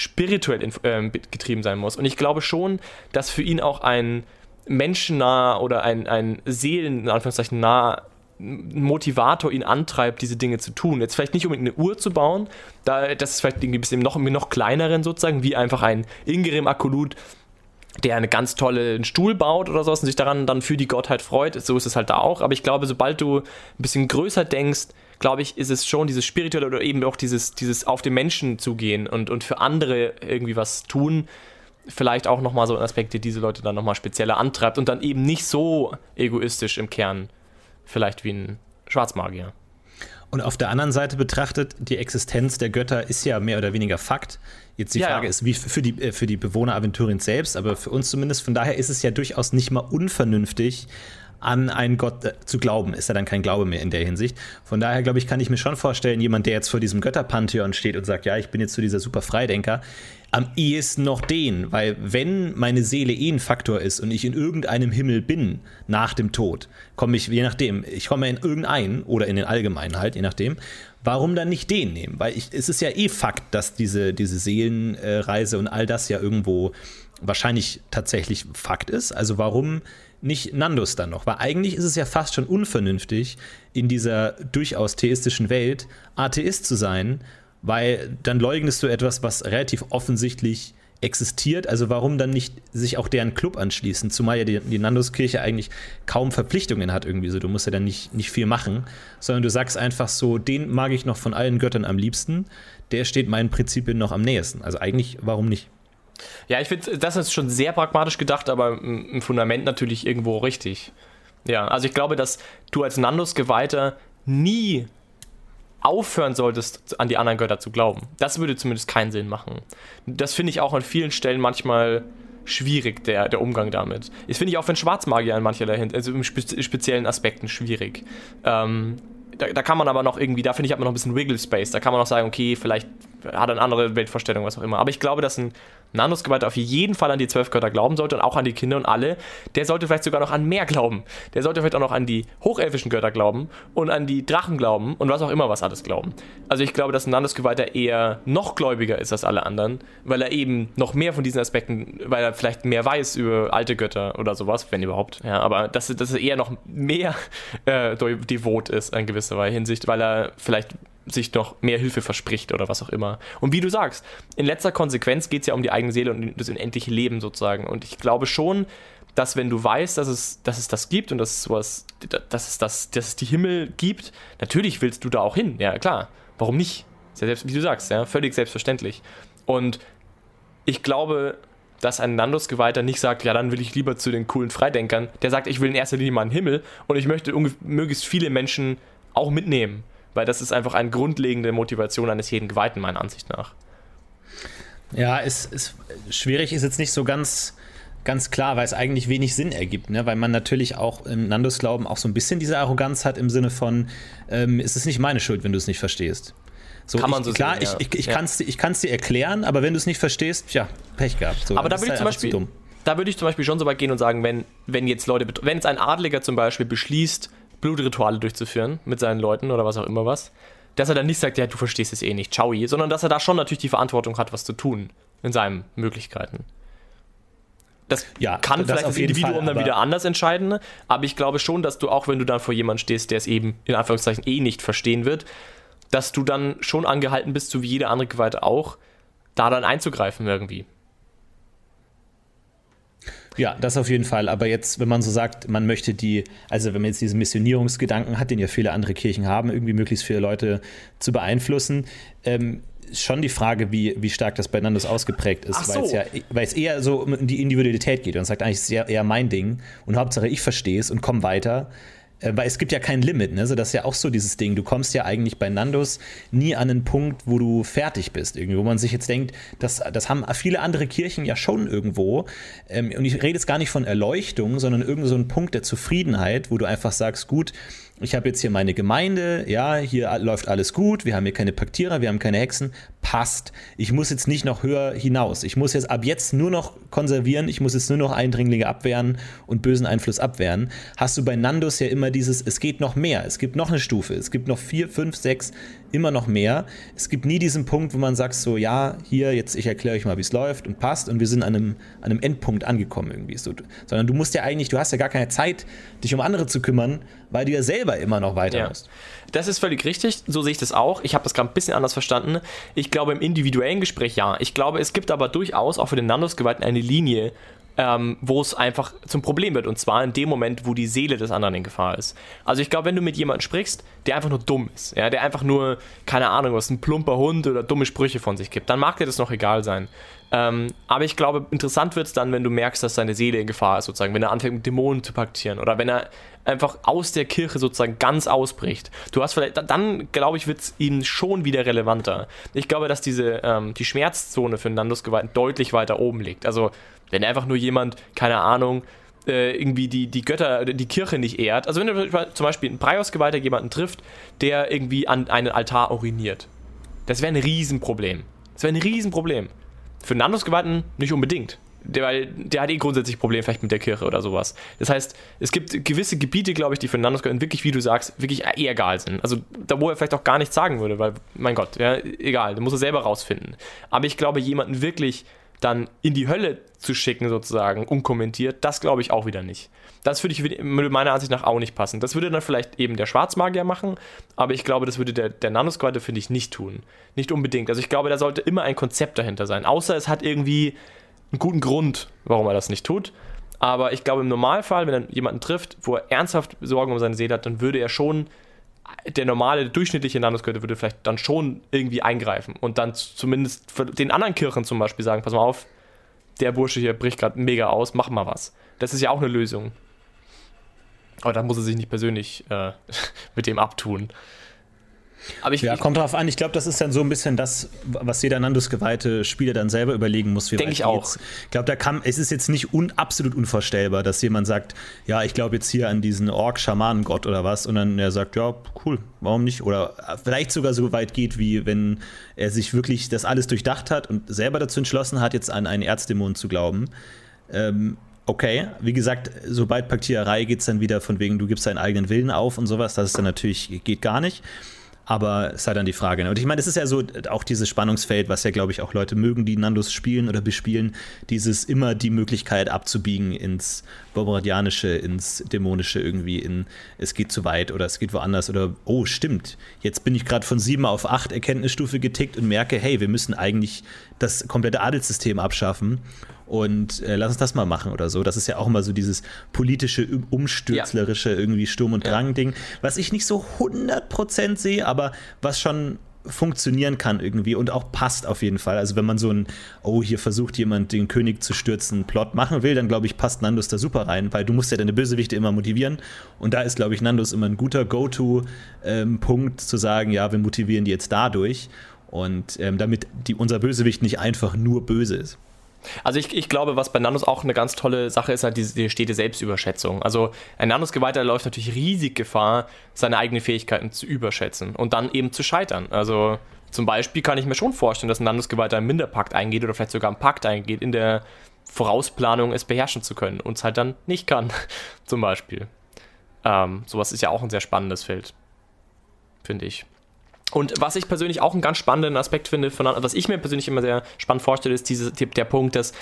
spirituell äh, getrieben sein muss. Und ich glaube schon, dass für ihn auch ein menschennah oder ein, ein Seelen, in Anführungszeichen, nah Motivator ihn antreibt, diese Dinge zu tun. Jetzt vielleicht nicht unbedingt eine Uhr zu bauen, da, das ist vielleicht irgendwie ein bisschen noch, noch kleineren sozusagen, wie einfach ein Ingrim Akolut, der einen ganz tollen Stuhl baut oder sowas und sich daran dann für die Gottheit freut. So ist es halt da auch. Aber ich glaube, sobald du ein bisschen größer denkst, glaube ich, ist es schon dieses spirituelle oder eben auch dieses, dieses auf den Menschen zugehen und, und für andere irgendwie was tun. Vielleicht auch nochmal so ein Aspekt, der diese Leute dann nochmal spezieller antreibt und dann eben nicht so egoistisch im Kern, vielleicht wie ein Schwarzmagier. Und auf der anderen Seite betrachtet, die Existenz der Götter ist ja mehr oder weniger Fakt. Jetzt die ja, Frage ja. ist, wie für die, äh, für die Bewohner Aventurins selbst, aber für uns zumindest, von daher ist es ja durchaus nicht mal unvernünftig, an einen Gott äh, zu glauben, ist ja dann kein Glaube mehr in der Hinsicht. Von daher, glaube ich, kann ich mir schon vorstellen, jemand, der jetzt vor diesem Götterpantheon steht und sagt, ja, ich bin jetzt so dieser super Freidenker, am ehesten noch den, weil wenn meine Seele eh ein Faktor ist und ich in irgendeinem Himmel bin nach dem Tod, komme ich, je nachdem, ich komme in irgendeinen oder in den Allgemeinen halt, je nachdem, warum dann nicht den nehmen? Weil ich, es ist ja eh Fakt, dass diese, diese Seelenreise und all das ja irgendwo wahrscheinlich tatsächlich Fakt ist. Also warum nicht Nandus dann noch? Weil eigentlich ist es ja fast schon unvernünftig, in dieser durchaus theistischen Welt Atheist zu sein, weil dann leugnest du etwas, was relativ offensichtlich existiert. Also warum dann nicht sich auch deren Club anschließen? Zumal ja die, die Nanduskirche eigentlich kaum Verpflichtungen hat irgendwie so. Du musst ja dann nicht, nicht viel machen, sondern du sagst einfach so, den mag ich noch von allen Göttern am liebsten. Der steht meinen Prinzipien noch am nähesten. Also eigentlich, warum nicht? Ja, ich finde, das ist schon sehr pragmatisch gedacht, aber im Fundament natürlich irgendwo richtig. Ja, also ich glaube, dass du als Nandus-Geweihter nie aufhören solltest, an die anderen Götter zu glauben. Das würde zumindest keinen Sinn machen. Das finde ich auch an vielen Stellen manchmal schwierig, der, der Umgang damit. Das finde ich auch für einen Schwarzmagier in mancherlei also in speziellen Aspekten schwierig. Ähm, da, da, kann man aber noch irgendwie, da finde ich, hat man noch ein bisschen Wiggle Space. Da kann man noch sagen, okay, vielleicht hat er eine andere Weltvorstellung, was auch immer. Aber ich glaube, dass ein Nandus-Geweihter auf jeden Fall an die zwölf Götter glauben sollte und auch an die Kinder und alle, der sollte vielleicht sogar noch an mehr glauben. Der sollte vielleicht auch noch an die hochelfischen Götter glauben und an die Drachen glauben und was auch immer was alles glauben. Also ich glaube, dass ein Nandus-Geweihter eher noch gläubiger ist als alle anderen, weil er eben noch mehr von diesen Aspekten, weil er vielleicht mehr weiß über alte Götter oder sowas, wenn überhaupt. Ja, aber dass, dass er eher noch mehr äh, devot ist in gewisser Hinsicht, weil er vielleicht sich noch mehr Hilfe verspricht oder was auch immer. Und wie du sagst, in letzter Konsequenz geht es ja um die eigene Seele und das unendliche Leben sozusagen. Und ich glaube schon, dass wenn du weißt, dass es, dass es das gibt und dass es sowas, dass es, das, dass es die Himmel gibt, natürlich willst du da auch hin. Ja, klar. Warum nicht? Ja selbst, wie du sagst, ja, völlig selbstverständlich. Und ich glaube, dass ein Nandus-Geweihter nicht sagt, ja, dann will ich lieber zu den coolen Freidenkern. Der sagt, ich will in erster Linie mal einen Himmel und ich möchte möglichst viele Menschen auch mitnehmen. Weil das ist einfach eine grundlegende Motivation eines jeden Geweihten, meiner Ansicht nach. Ja, es ist schwierig, ist jetzt nicht so ganz, ganz klar, weil es eigentlich wenig Sinn ergibt, ne? weil man natürlich auch im Nandus-Glauben auch so ein bisschen diese Arroganz hat im Sinne von, ähm, es ist nicht meine Schuld, wenn du es nicht verstehst. So, Kann man ich, so klar, sehen, ja. ich, ich, ich Ja. kann es dir erklären, aber wenn du es nicht verstehst, ja, Pech gehabt. So, Aber da würde ich zum Beispiel, da würde ich zum Beispiel schon so weit gehen und sagen, wenn, wenn jetzt Leute, wenn jetzt ein Adliger zum Beispiel beschließt, Blutrituale durchzuführen mit seinen Leuten oder was auch immer was, dass er dann nicht sagt, ja, du verstehst es eh nicht, ciao, sondern dass er da schon natürlich die Verantwortung hat, was zu tun in seinen Möglichkeiten. Das Ja, kann das vielleicht das Individuum Fall, dann wieder anders entscheiden, aber ich glaube schon, dass du auch, wenn du dann vor jemandem stehst, der es eben in Anführungszeichen eh nicht verstehen wird, dass du dann schon angehalten bist, so wie jeder andere Geweihte auch, da dann einzugreifen irgendwie. Ja, das auf jeden Fall. Aber jetzt, wenn man so sagt, man möchte die, also wenn man jetzt diesen Missionierungsgedanken hat, den ja viele andere Kirchen haben, irgendwie möglichst viele Leute zu beeinflussen, ähm, schon die Frage, wie, wie stark das bei Nandus ausgeprägt ist, Ach weil, es so. ja, weil es eher so um die Individualität geht und sagt, eigentlich ist es eher, eher mein Ding und Hauptsache ich verstehe es und komme weiter. Äh, Weil es gibt ja kein Limit, ne? Also das ist ja auch so dieses Ding. Du kommst ja eigentlich bei Nandus nie an einen Punkt, wo du fertig bist, irgendwie, wo man sich jetzt denkt, das, das haben viele andere Kirchen ja schon irgendwo. Ähm, und ich rede jetzt gar nicht von Erleuchtung, sondern irgend so ein Punkt der Zufriedenheit, wo du einfach sagst, gut, ich habe jetzt hier meine Gemeinde, ja, hier läuft alles gut, wir haben hier keine Paktierer, wir haben keine Hexen, passt. Ich muss jetzt nicht noch höher hinaus. Ich muss jetzt ab jetzt nur noch konservieren, ich muss jetzt nur noch Eindringlinge abwehren und bösen Einfluss abwehren. Hast du bei Nandus ja immer dieses, es geht noch mehr, es gibt noch eine Stufe, es gibt noch vier, fünf, sechs, immer noch mehr. Es gibt nie diesen Punkt, wo man sagt so, ja, hier, jetzt ich erkläre euch mal, wie es läuft und passt und wir sind an einem, an einem Endpunkt angekommen irgendwie. So, sondern du musst ja eigentlich, du hast ja gar keine Zeit, dich um andere zu kümmern, weil du ja selber immer noch weiter Ja. musst. Das ist völlig richtig, so sehe ich das auch. Ich habe das gerade ein bisschen anders verstanden. Ich glaube, im individuellen Gespräch ja. Ich glaube, es gibt aber durchaus auch für den Nandus-Geweihten eine Linie, ähm, wo es einfach zum Problem wird. Und zwar in dem Moment, wo die Seele des anderen in Gefahr ist. Also ich glaube, wenn du mit jemandem sprichst, der einfach nur dumm ist, ja, der einfach nur, keine Ahnung, was ein plumper Hund oder dumme Sprüche von sich gibt, dann mag dir das noch egal sein. Ähm, aber ich glaube, interessant wird es dann, wenn du merkst, dass seine Seele in Gefahr ist, sozusagen, wenn er anfängt mit Dämonen zu paktieren oder wenn er einfach aus der Kirche sozusagen ganz ausbricht. Du hast vielleicht, dann glaube ich, wird es ihm schon wieder relevanter. Ich glaube, dass diese, ähm, die Schmerzzone für einen Nandus-Geweihten deutlich weiter oben liegt. Also, wenn einfach nur jemand, keine Ahnung, äh, irgendwie die, die Götter, die Kirche nicht ehrt. Also wenn du zum Beispiel ein Breios-Geweihter jemanden trifft, der irgendwie an einen Altar uriniert. Das wäre ein Riesenproblem. Das wäre ein Riesenproblem. Für einen Nandus-Geweihten nicht unbedingt. Der, weil der hat eh grundsätzlich Probleme vielleicht mit der Kirche oder sowas. Das heißt, es gibt gewisse Gebiete, glaube ich, die für einen Nandus-Geweihten wirklich, wie du sagst, wirklich eh egal sind. Also da, wo er vielleicht auch gar nichts sagen würde, weil, mein Gott, ja, egal, da muss er selber rausfinden. Aber ich glaube, jemanden wirklich dann in die Hölle zu schicken, sozusagen, unkommentiert, das glaube ich auch wieder nicht. Das würde ich meiner Ansicht nach auch nicht passen. Das würde dann vielleicht eben der Schwarzmagier machen, aber ich glaube, das würde der, der Nanosquatte, finde ich, nicht tun. Nicht unbedingt. Also ich glaube, da sollte immer ein Konzept dahinter sein. Außer es hat irgendwie einen guten Grund, warum er das nicht tut. Aber ich glaube, im Normalfall, wenn er jemanden trifft, wo er ernsthaft Sorgen um seine Seele hat, dann würde er schon, der normale, durchschnittliche Nanosquatte würde vielleicht dann schon irgendwie eingreifen und dann zumindest den anderen Kirchen zum Beispiel sagen, pass mal auf, der Bursche hier bricht gerade mega aus, mach mal was. Das ist ja auch eine Lösung. Aber dann muss er sich nicht persönlich äh, mit dem abtun. Aber ich, ja, kommt drauf an. Ich glaube, das ist dann so ein bisschen das, was jeder Nandus-geweihte Spieler dann selber überlegen muss. Denke ich auch. Ich glaube, da kann, es ist jetzt nicht un, absolut unvorstellbar, dass jemand sagt, ja, ich glaube jetzt hier an diesen Ork-Schamanengott oder was, und dann er sagt, ja, cool, warum nicht? Oder vielleicht sogar so weit geht, wie wenn er sich wirklich das alles durchdacht hat und selber dazu entschlossen hat, jetzt an einen Erzdämon zu glauben. Ähm, okay, wie gesagt, sobald Paktiererei geht es dann wieder von wegen, du gibst deinen eigenen Willen auf und sowas, das ist dann natürlich, geht gar nicht. Aber es sei dann die Frage. Ne? Und ich meine, es ist ja so auch dieses Spannungsfeld, was ja, glaube ich, auch Leute mögen, die Nandos spielen oder bespielen, dieses immer die Möglichkeit abzubiegen ins Bombardianische, ins Dämonische irgendwie, in es geht zu weit oder es geht woanders oder oh, stimmt, jetzt bin ich gerade von sieben auf acht Erkenntnisstufe getickt und merke, hey, wir müssen eigentlich das komplette Adelssystem abschaffen und äh, lass uns das mal machen oder so. Das ist ja auch immer so dieses politische, umstürzlerische, ja. irgendwie Sturm- und Drang-Ding, was ich nicht so 100% sehe, aber was schon funktionieren kann irgendwie und auch passt auf jeden Fall. Also wenn man so ein, oh, hier versucht jemand den König zu stürzen, Plot machen will, dann glaube ich, passt Nandus da super rein, weil du musst ja deine Bösewichte immer motivieren und da ist, glaube ich, Nandus immer ein guter Go-To-Punkt ähm, zu sagen, ja, wir motivieren die jetzt dadurch und ähm, damit die, unser Bösewicht nicht einfach nur böse ist. Also ich, ich glaube, was bei Nanos auch eine ganz tolle Sache ist, halt diese, die stete Selbstüberschätzung. Also ein Nanos-Geweihter läuft natürlich riesig Gefahr, seine eigenen Fähigkeiten zu überschätzen und dann eben zu scheitern. Also zum Beispiel kann ich mir schon vorstellen, dass ein Nanos-Geweihter einen Minderpakt eingeht oder vielleicht sogar einen Pakt eingeht, in der Vorausplanung es beherrschen zu können und es halt dann nicht kann, zum Beispiel. Ähm, sowas ist ja auch ein sehr spannendes Feld, finde ich. Und was ich persönlich auch einen ganz spannenden Aspekt finde, von, was ich mir persönlich immer sehr spannend vorstelle, ist diese, der Punkt, dass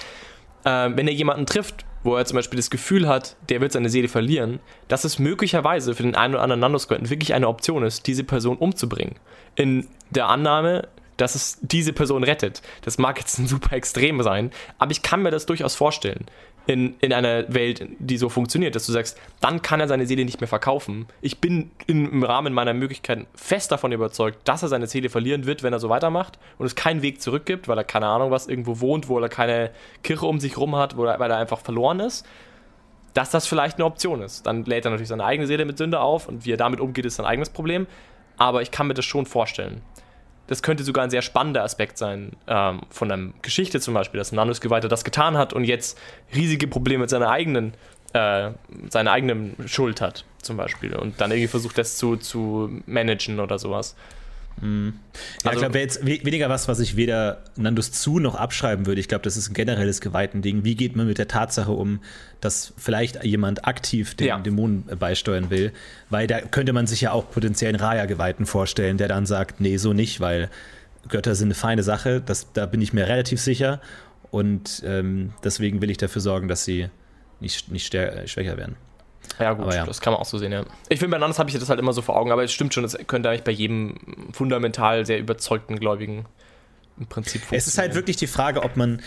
äh, wenn er jemanden trifft, wo er zum Beispiel das Gefühl hat, der wird seine Seele verlieren, dass es möglicherweise für den einen oder anderen Nanoskeleton wirklich eine Option ist, diese Person umzubringen. In der Annahme, dass es diese Person rettet. Das mag jetzt ein super Extrem sein, aber ich kann mir das durchaus vorstellen in, in einer Welt, die so funktioniert, dass du sagst, dann kann er seine Seele nicht mehr verkaufen. Ich bin im Rahmen meiner Möglichkeiten fest davon überzeugt, dass er seine Seele verlieren wird, wenn er so weitermacht und es keinen Weg zurück gibt, weil er keine Ahnung was irgendwo wohnt, wo er keine Kirche um sich rum hat, er, weil er einfach verloren ist. Dass das vielleicht eine Option ist. Dann lädt er natürlich seine eigene Seele mit Sünde auf und wie er damit umgeht, ist sein eigenes Problem. Aber ich kann mir das schon vorstellen das könnte sogar ein sehr spannender Aspekt sein ähm, von einer Geschichte zum Beispiel, dass ein Nanus-Geweihter das getan hat und jetzt riesige Probleme mit seiner eigenen, äh, seiner eigenen Schuld hat zum Beispiel und dann irgendwie versucht, das zu, zu managen oder sowas. Mhm. Ja, also, ich glaube, wäre jetzt weniger was, was ich weder Nandus zu noch abschreiben würde. Ich glaube, das ist ein generelles geweihten Ding. Wie geht man mit der Tatsache um, dass vielleicht jemand aktiv den ja. Dämonen beisteuern will? Weil da könnte man sich ja auch potenziell einen Raya-Geweihten vorstellen, der dann sagt, nee, so nicht, weil Götter sind eine feine Sache. Das, da bin ich mir relativ sicher. Und ähm, deswegen will ich dafür sorgen, dass sie nicht, nicht schwächer werden. Ja, gut, ja. das kann man auch so sehen, ja. Ich finde, bei Nandos habe ich das halt immer so vor Augen, aber es stimmt schon, das könnte eigentlich bei jedem fundamental sehr überzeugten Gläubigen im Prinzip funktionieren. Es ist halt wirklich die Frage, ob man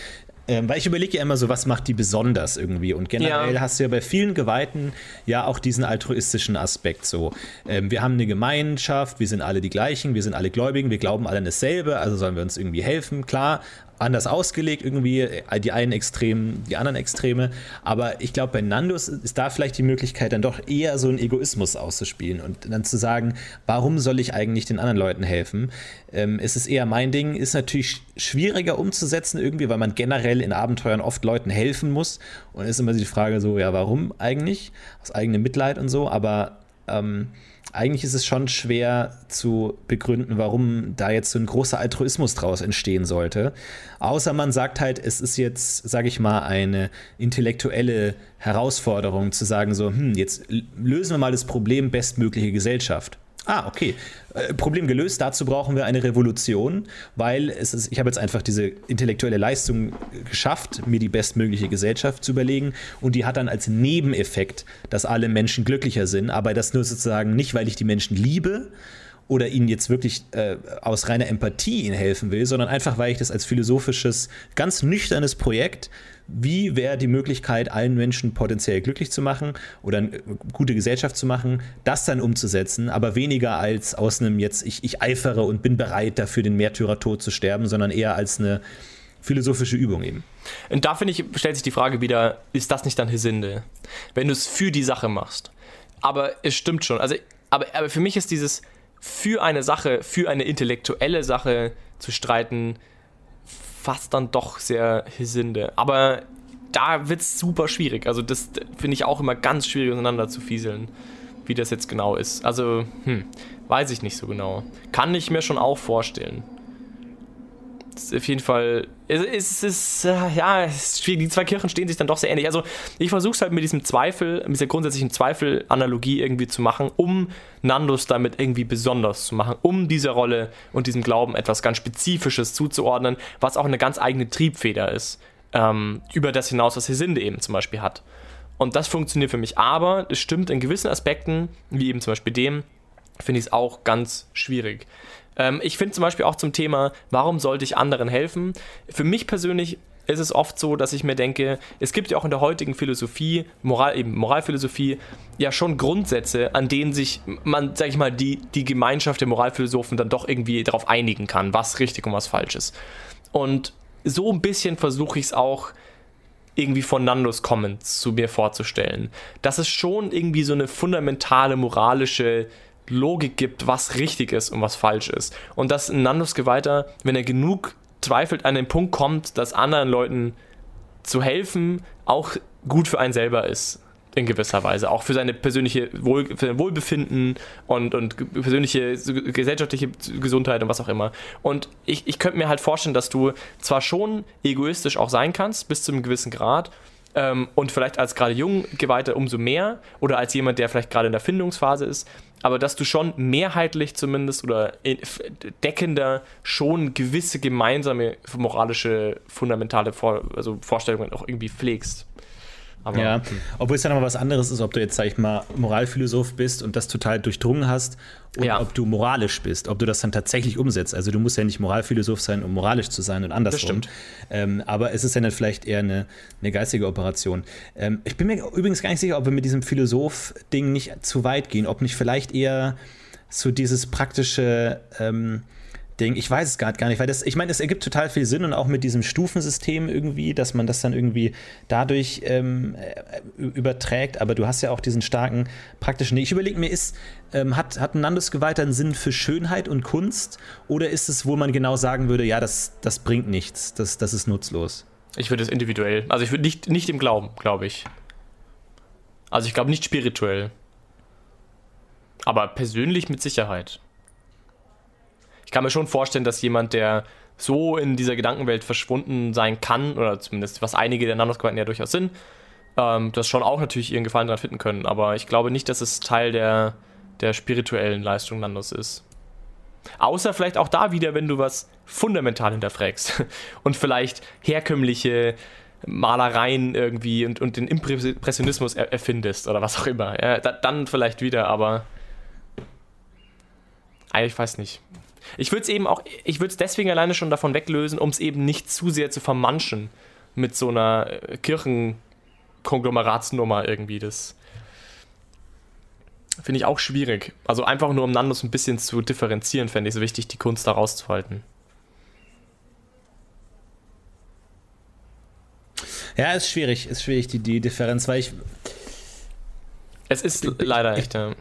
ähm, weil ich überlege ja immer so, was macht die besonders irgendwie? Und generell ja. hast du ja bei vielen Geweihten ja auch diesen altruistischen Aspekt so. Ähm, wir haben eine Gemeinschaft, wir sind alle die gleichen, wir sind alle Gläubigen, wir glauben alle an dasselbe, also sollen wir uns irgendwie helfen, klar anders ausgelegt, irgendwie äh, die einen Extremen, die anderen Extreme. Aber ich glaube, bei Nandos ist da vielleicht die Möglichkeit, dann doch eher so einen Egoismus auszuspielen und dann zu sagen, warum soll ich eigentlich den anderen Leuten helfen? Ähm, es ist eher mein Ding, ist natürlich schwieriger umzusetzen irgendwie, weil man generell in Abenteuern oft Leuten helfen muss. Und ist immer die Frage so, ja, warum eigentlich? Aus eigenem Mitleid und so, aber ähm, eigentlich ist es schon schwer zu begründen, warum da jetzt so ein großer Altruismus draus entstehen sollte. Außer man sagt halt, es ist jetzt, sage ich mal, eine intellektuelle Herausforderung zu sagen, so, hm, jetzt lösen wir mal das Problem bestmögliche Gesellschaft. Ah, okay. Äh, Problem gelöst. Dazu brauchen wir eine Revolution, weil es ist, ich habe jetzt einfach diese intellektuelle Leistung geschafft, mir die bestmögliche Gesellschaft zu überlegen. Und die hat dann als Nebeneffekt, dass alle Menschen glücklicher sind. Aber das nur sozusagen nicht, weil ich die Menschen liebe, oder ihnen jetzt wirklich äh, aus reiner Empathie ihnen helfen will, sondern einfach, weil ich das als philosophisches, ganz nüchternes Projekt wie wäre die Möglichkeit, allen Menschen potenziell glücklich zu machen oder eine gute Gesellschaft zu machen, das dann umzusetzen, aber weniger als aus einem jetzt, ich, ich eifere und bin bereit dafür, den Märtyrertod zu sterben, sondern eher als eine philosophische Übung eben. Und da finde ich, stellt sich die Frage wieder, ist das nicht dann Hesinde? Wenn du es für die Sache machst. Aber es stimmt schon. Also, aber, aber für mich ist dieses, für eine Sache, für eine intellektuelle Sache zu streiten, fast dann doch sehr Hisinde. Aber da wird es super schwierig. Also das finde ich auch immer ganz schwierig auseinander zu fieseln, wie das jetzt genau ist. Also, hm, weiß ich nicht so genau. Kann ich mir schon auch vorstellen. Ist auf jeden Fall, es ist, äh, ja, ist die zwei Kirchen stehen sich dann doch sehr ähnlich. Also ich versuche es halt mit diesem Zweifel, mit dieser grundsätzlichen Zweifel-Analogie irgendwie zu machen, um Nandos damit irgendwie besonders zu machen, um dieser Rolle und diesem Glauben etwas ganz Spezifisches zuzuordnen, was auch eine ganz eigene Triebfeder ist, ähm, über das hinaus, was Hesinde eben zum Beispiel hat. Und das funktioniert für mich, aber es stimmt in gewissen Aspekten, wie eben zum Beispiel dem, finde ich es auch ganz schwierig. Ähm, ich finde zum Beispiel auch zum Thema, warum sollte ich anderen helfen? Für mich persönlich ist es oft so, dass ich mir denke, es gibt ja auch in der heutigen Philosophie, Moral, eben Moralphilosophie, ja schon Grundsätze, an denen sich man, sag ich mal, die, die Gemeinschaft der Moralphilosophen dann doch irgendwie darauf einigen kann, was richtig und was falsch ist. Und so ein bisschen versuche ich es auch irgendwie von Nandos Comments zu mir vorzustellen. Dass es schon irgendwie so eine fundamentale moralische Logik gibt, was richtig ist und was falsch ist. Und dass Nandos Geweihter, wenn er genug zweifelt, an den Punkt kommt, dass anderen Leuten zu helfen, auch gut für einen selber ist. In gewisser Weise. Auch für seine persönliche Wohl, für sein Wohlbefinden und, und persönliche gesellschaftliche Gesundheit und was auch immer. Und ich, ich könnte mir halt vorstellen, dass du zwar schon egoistisch auch sein kannst, bis zu einem gewissen Grad, ähm, und vielleicht als gerade Junggeweihter umso mehr oder als jemand, der vielleicht gerade in der Findungsphase ist, aber dass du schon mehrheitlich zumindest oder deckender schon gewisse gemeinsame moralische fundamentale Vor also Vorstellungen auch irgendwie pflegst. Aber, ja, hm. obwohl es ja nochmal was anderes ist, ob du jetzt, sag ich mal, Moralphilosoph bist und das total durchdrungen hast und ja. ob du moralisch bist, ob du das dann tatsächlich umsetzt. Also du musst ja nicht Moralphilosoph sein, um moralisch zu sein und andersrum. Ähm, aber es ist ja dann vielleicht eher eine, eine geistige Operation. Ähm, ich bin mir übrigens gar nicht sicher, ob wir mit diesem Philosoph-Ding nicht zu weit gehen, ob nicht vielleicht eher so dieses praktische ähm, Ding. Ich weiß es gerade gar nicht, weil das, ich meine, es ergibt total viel Sinn und auch mit diesem Stufensystem irgendwie, dass man das dann irgendwie dadurch ähm, äh, überträgt. Aber du hast ja auch diesen starken praktischen. Ich überlege mir, ist, ähm, hat, hat ein Landesgeweihter einen Sinn für Schönheit und Kunst oder ist es, wo man genau sagen würde, ja, das, das bringt nichts, das, das ist nutzlos? Ich würde es individuell, also ich würde nicht, nicht im Glauben, glaube ich. Also ich glaube nicht spirituell. Aber persönlich mit Sicherheit ich kann mir schon vorstellen, dass jemand, der so in dieser Gedankenwelt verschwunden sein kann, oder zumindest was einige der Nanosquanten ja durchaus sind, ähm, das schon auch natürlich ihren Gefallen daran finden können. Aber ich glaube nicht, dass es Teil der, der spirituellen Leistung Nandos ist. Außer vielleicht auch da wieder, wenn du was fundamental hinterfragst und vielleicht herkömmliche Malereien irgendwie und, und den Impressionismus erfindest oder was auch immer. Ja, da, dann vielleicht wieder, aber ich weiß nicht. Ich würde es eben auch, ich würde es deswegen alleine schon davon weglösen, um es eben nicht zu sehr zu vermanschen mit so einer äh, Kirchenkonglomeratsnummer irgendwie. Das finde ich auch schwierig. Also einfach nur um Nandos ein bisschen zu differenzieren, fände ich so wichtig, die Kunst da rauszuhalten. Ja, ist schwierig, ist schwierig, die, die Differenz, weil ich. Es ist leider echt, ja.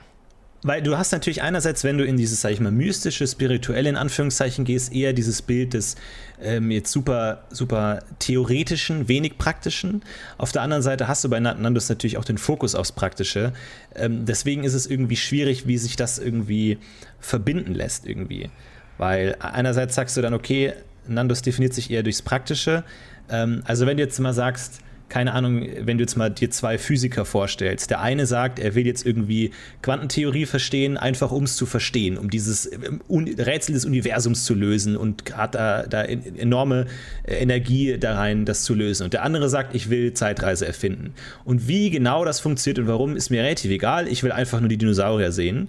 Weil du hast natürlich einerseits, wenn du in dieses, sag ich mal, mystische, spirituelle in Anführungszeichen gehst, eher dieses Bild des ähm, jetzt super, super theoretischen, wenig praktischen. Auf der anderen Seite hast du bei Nandos natürlich auch den Fokus aufs Praktische. Ähm, deswegen ist es irgendwie schwierig, wie sich das irgendwie verbinden lässt irgendwie. Weil einerseits sagst du dann, okay, Nandos definiert sich eher durchs Praktische. Ähm, also wenn du jetzt mal sagst, keine Ahnung, wenn du jetzt mal dir zwei Physiker vorstellst. Der eine sagt, er will jetzt irgendwie Quantentheorie verstehen, einfach um es zu verstehen, um dieses ähm, Rätsel des Universums zu lösen und hat da, da enorme äh, Energie da rein, das zu lösen. Und der andere sagt, ich will Zeitreise erfinden. Und wie genau das funktioniert und warum, ist mir relativ egal. Ich will einfach nur die Dinosaurier sehen.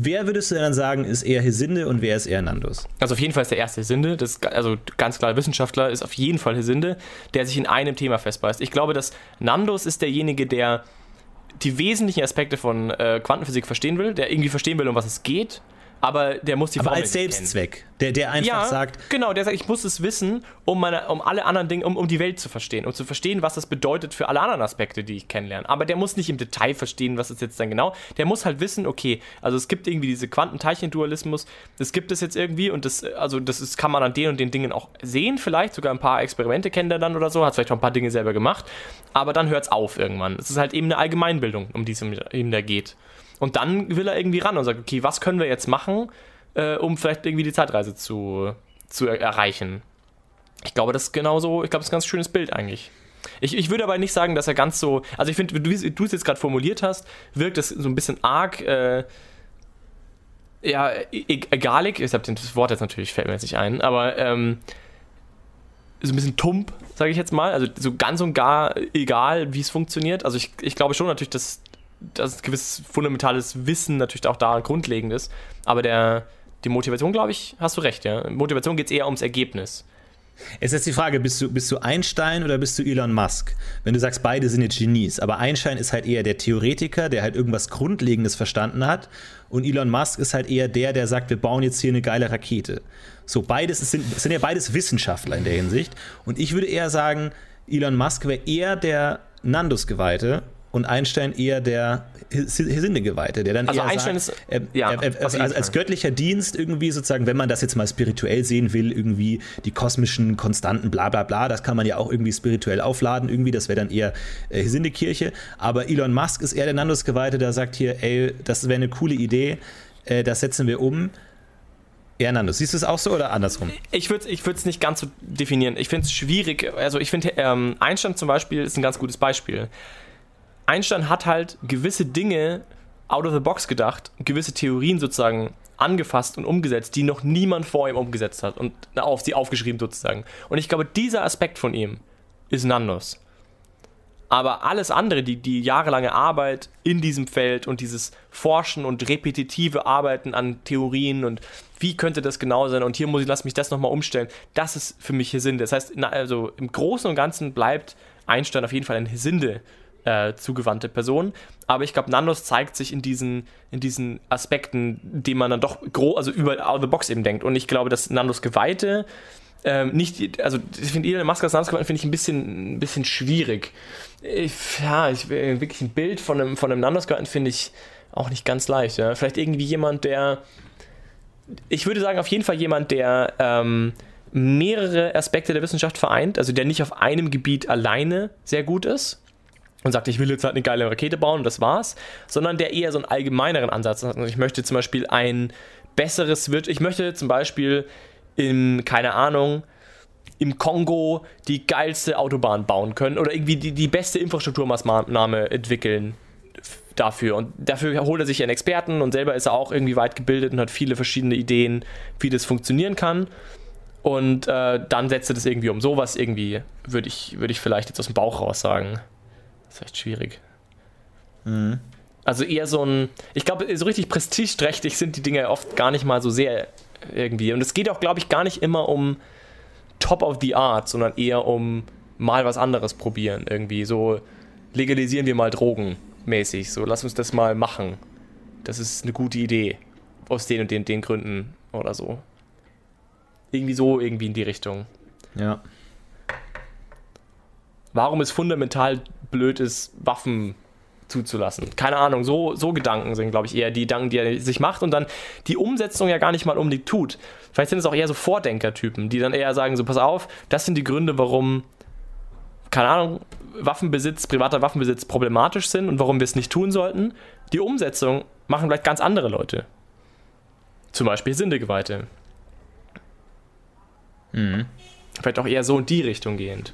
Wer würdest du dann sagen, ist eher Hesinde und wer ist eher Nandus? Also auf jeden Fall ist der erste Hesinde, das also ganz klar Wissenschaftler ist auf jeden Fall Hesinde, der sich in einem Thema festbeißt. Ich glaube, dass Nandus ist derjenige, der die wesentlichen Aspekte von äh, Quantenphysik verstehen will, der irgendwie verstehen will, um was es geht, aber der muss die Aber Formel als kennen. Selbstzweck. Der, der einfach Ja, sagt, genau, der sagt, ich muss es wissen, um, meine, um alle anderen Dinge, um, um die Welt zu verstehen, um zu verstehen, was das bedeutet für alle anderen Aspekte, die ich kennenlerne. Aber der muss nicht im Detail verstehen, was ist jetzt dann genau. Der muss halt wissen, okay, also es gibt irgendwie diese Quantenteilchendualismus, das gibt es jetzt irgendwie und das, also das ist, kann man an den und den Dingen auch sehen, vielleicht sogar ein paar Experimente kennt er dann oder so, hat vielleicht auch ein paar Dinge selber gemacht, aber dann hört es auf irgendwann. Es ist halt eben eine Allgemeinbildung, um die es ihm da geht. Und dann will er irgendwie ran und sagt, okay, was können wir jetzt machen, äh, um vielleicht irgendwie die Zeitreise zu, zu er erreichen. Ich glaube, das ist genauso, ich glaube, das ist ein ganz schönes Bild eigentlich. Ich, ich würde aber nicht sagen, dass er ganz so, also ich finde, wie du es jetzt gerade formuliert hast, wirkt das so ein bisschen arg, äh, ja, e egalig, ich habe das Wort jetzt natürlich, fällt mir jetzt nicht ein, aber ähm, so ein bisschen tump, sage ich jetzt mal, also so ganz und gar egal, wie es funktioniert. Also ich, ich glaube schon natürlich, dass, dass ein gewisses fundamentales Wissen natürlich auch da grundlegend ist, aber der, die Motivation, glaube ich, hast du recht, ja. Motivation geht es eher ums Ergebnis. Es ist jetzt die Frage, bist du, bist du Einstein oder bist du Elon Musk? Wenn du sagst, beide sind jetzt Genies, aber Einstein ist halt eher der Theoretiker, der halt irgendwas Grundlegendes verstanden hat und Elon Musk ist halt eher der, der sagt, wir bauen jetzt hier eine geile Rakete. So, beides es sind, sind ja beides Wissenschaftler in der Hinsicht und ich würde eher sagen, Elon Musk wäre eher der Nandus-Geweihte und Einstein eher der Sinnegeweihte, der dann also eher Einstein sagt, ist, ja, äh, äh, also als, göttlicher Dienst irgendwie sozusagen, wenn man das jetzt mal spirituell sehen will, irgendwie die kosmischen Konstanten, bla bla bla, das kann man ja auch irgendwie spirituell aufladen, irgendwie, das wäre dann eher äh, Kirche. Aber Elon Musk ist eher der Nandus-Geweihte, der sagt hier, ey, das wäre eine coole Idee, äh, das setzen wir um. Ja, Nando, siehst du es auch so oder andersrum? Ich würde es ich nicht ganz so definieren. Ich finde es schwierig. Also ich finde, ähm, Einstein zum Beispiel ist ein ganz gutes Beispiel. Einstein hat halt gewisse Dinge out of the box gedacht, gewisse Theorien sozusagen angefasst und umgesetzt, die noch niemand vor ihm umgesetzt hat und auf sie aufgeschrieben sozusagen. Und ich glaube, dieser Aspekt von ihm ist Nandos. Aber alles andere, die, die jahrelange Arbeit in diesem Feld und dieses Forschen und repetitive Arbeiten an Theorien und wie könnte das genau sein und hier muss ich, lass mich das nochmal umstellen, das ist für mich hier Sinn. Das heißt, also im Großen und Ganzen bleibt Einstein auf jeden Fall ein Hesinde äh, zugewandte Person. Aber ich glaube, Nandos zeigt sich in diesen, in diesen Aspekten, die man dann doch groß, also über out of the box eben denkt. Und ich glaube, dass Nandos Geweihte ähm, nicht, also ich finde Elon Musk als Nandos Geweihte finde ich ein bisschen, ein bisschen schwierig. Ich, ja, ich, wirklich ein Bild von einem, von einem Nandos Geweihten finde ich auch nicht ganz leicht. Ja? Vielleicht irgendwie jemand, der, ich würde sagen, auf jeden Fall jemand, der ähm, mehrere Aspekte der Wissenschaft vereint, also der nicht auf einem Gebiet alleine sehr gut ist und sagt, ich will jetzt halt eine geile Rakete bauen und das war's, sondern der eher so einen allgemeineren Ansatz hat. Also ich möchte zum Beispiel ein besseres wird, ich möchte zum Beispiel in, keine Ahnung, im Kongo die geilste Autobahn bauen können oder irgendwie die, die beste Infrastrukturmaßnahme entwickeln dafür. Und dafür holt er sich einen Experten und selber ist er auch irgendwie weit gebildet und hat viele verschiedene Ideen, wie das funktionieren kann. Und äh, dann setzt er das irgendwie um. Sowas irgendwie würde ich, würd ich vielleicht jetzt aus dem Bauch raus sagen. Das ist echt schwierig. Mhm. Also eher so ein, ich glaube, so richtig prestigeträchtig sind die Dinge oft gar nicht mal so sehr irgendwie. Und es geht auch, glaube ich, gar nicht immer um Top of the Art, sondern eher um mal was anderes probieren. Irgendwie so legalisieren wir mal Drogen mäßig. So, lass uns das mal machen. Das ist eine gute Idee. Aus den und den, den Gründen oder so. Irgendwie so, irgendwie in die Richtung. Ja. Warum es fundamental blöd ist, Waffen zuzulassen. Keine Ahnung, so, so Gedanken sind, glaube ich, eher die Gedanken, die er sich macht und dann die Umsetzung ja gar nicht mal unbedingt tut. Vielleicht sind es auch eher so Vordenkertypen, die dann eher sagen: so, pass auf, das sind die Gründe, warum, keine Ahnung, Waffenbesitz, privater Waffenbesitz problematisch sind und warum wir es nicht tun sollten. Die Umsetzung machen vielleicht ganz andere Leute. Zum Beispiel Sindegeweihte. Mhm. Vielleicht auch eher so in die Richtung gehend.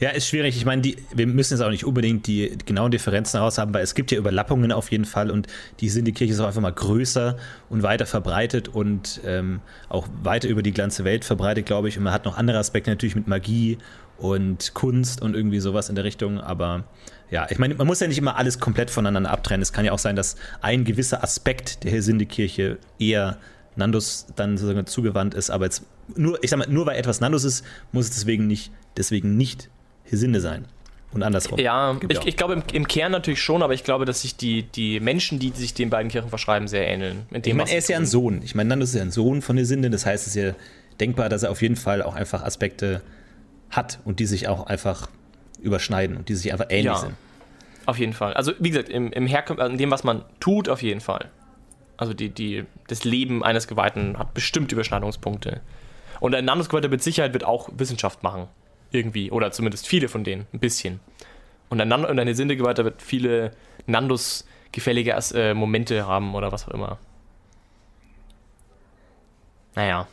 Ja, ist schwierig. Ich meine, die, wir müssen jetzt auch nicht unbedingt die genauen Differenzen heraushaben, weil es gibt ja Überlappungen auf jeden Fall und die sind die Kirche ist auch einfach mal größer und weiter verbreitet und ähm, auch weiter über die ganze Welt verbreitet, glaube ich. Und man hat noch andere Aspekte natürlich mit Magie und Kunst und irgendwie sowas in der Richtung. Aber ja, ich meine, man muss ja nicht immer alles komplett voneinander abtrennen. Es kann ja auch sein, dass ein gewisser Aspekt der Helsinde-Kirche eher Nandos dann sozusagen zugewandt ist, aber jetzt nur, ich sag mal, nur weil etwas Nandos ist, muss es deswegen nicht, deswegen nicht Hesinde sein. und andersrum. Ja, ich, ich glaube im, im Kern natürlich schon, aber ich glaube, dass sich die, die Menschen, die sich den beiden Kirchen verschreiben, sehr ähneln. Ich meine, er ist ja ein. Sohn. Ich meine, Nandus ist ja ein Sohn von Nesinde, das heißt, es ist ja denkbar, dass er auf jeden Fall auch einfach Aspekte hat und die sich auch einfach überschneiden und die sich einfach ähnlich Ja. sind. Auf jeden Fall. Also, wie gesagt, im, im Herkom in dem, was man tut, auf jeden Fall. Also, die, die, das Leben eines Geweihten hat bestimmt Überschneidungspunkte. Und ein Nandus-Geweihter mit Sicherheit wird auch Wissenschaft machen. Irgendwie. Oder zumindest viele von denen. Ein bisschen. Und ein, Nan- und ein Sinde-Geweihter wird viele Nandus-gefällige äh, Momente haben oder was auch immer. Naja.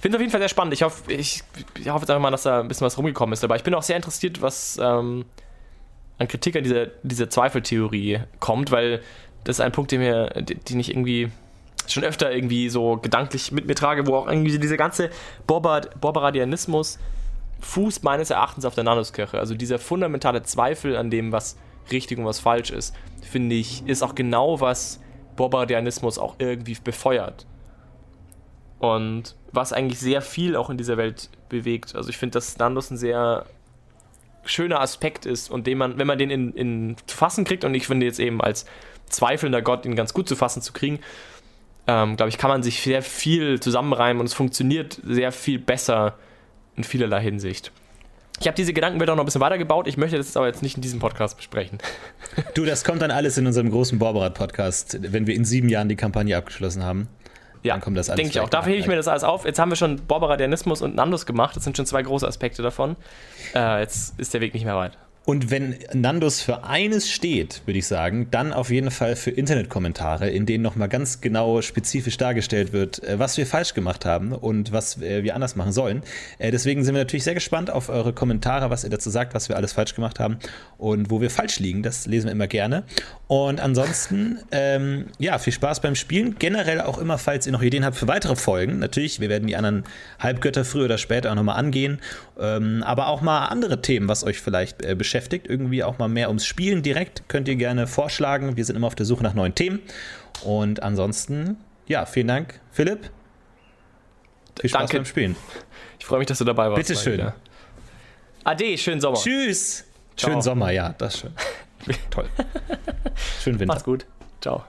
Finde es auf jeden Fall sehr spannend. Ich hoffe, ich, ich hoffe jetzt einfach mal, dass da ein bisschen was rumgekommen ist. Aber ich bin auch sehr interessiert, was ähm, an Kritik an dieser, dieser Zweifeltheorie kommt, weil das ist ein Punkt, den, mir, den ich irgendwie schon öfter irgendwie so gedanklich mit mir trage, wo auch irgendwie diese ganze Borbaradianismus fußt meines Erachtens auf der Nanuskirche. Also dieser fundamentale Zweifel an dem, was richtig und was falsch ist, finde ich, ist auch genau, was Borbardianismus auch irgendwie befeuert. Und was eigentlich sehr viel auch in dieser Welt bewegt. Also ich finde, dass Nandus ein sehr schöner Aspekt ist und den man, wenn man den in, in fassen kriegt, und ich finde jetzt eben als zweifelnder Gott ihn ganz gut zu fassen zu kriegen, ähm, glaube ich, kann man sich sehr viel zusammenreimen und es funktioniert sehr viel besser in vielerlei Hinsicht. Ich habe diese Gedankenwelt auch noch ein bisschen weitergebaut. Ich möchte das jetzt aber jetzt nicht in diesem Podcast besprechen. Du, das kommt dann alles in unserem großen Borberat-Podcast, wenn wir in sieben Jahren die Kampagne abgeschlossen haben. Ja, Dann kommt das alles denke ich auch. Dafür hebe ich mir das alles auf. Jetzt haben wir schon Borbaradianismus und Nandus gemacht. Das sind schon zwei große Aspekte davon. Äh, jetzt ist der Weg nicht mehr weit. Und wenn Nandus für eines steht, würde ich sagen, dann auf jeden Fall für Internetkommentare, in denen nochmal ganz genau spezifisch dargestellt wird, äh, was wir falsch gemacht haben und was äh, wir anders machen sollen. Äh, Deswegen sind wir natürlich sehr gespannt auf eure Kommentare, was ihr dazu sagt, was wir alles falsch gemacht haben und wo wir falsch liegen. Das lesen wir immer gerne. Und ansonsten, ähm, ja, viel Spaß beim Spielen. Generell auch immer, falls ihr noch Ideen habt für weitere Folgen. Natürlich, wir werden die anderen Halbgötter früher oder später auch nochmal angehen. Ähm, aber auch mal andere Themen, was euch vielleicht äh, beschäftigt. Irgendwie auch mal mehr ums Spielen direkt. Könnt ihr gerne vorschlagen. Wir sind immer auf der Suche nach neuen Themen. Und ansonsten, ja, vielen Dank, Philipp. Viel Spaß Danke. beim Spielen. Ich freue mich, dass du dabei warst. Bitteschön. mal wieder. Ade, schönen Sommer. Tschüss. Ciao. Schönen Sommer, ja, das ist schön. Toll. Schönen Winter. Macht's gut. Ciao.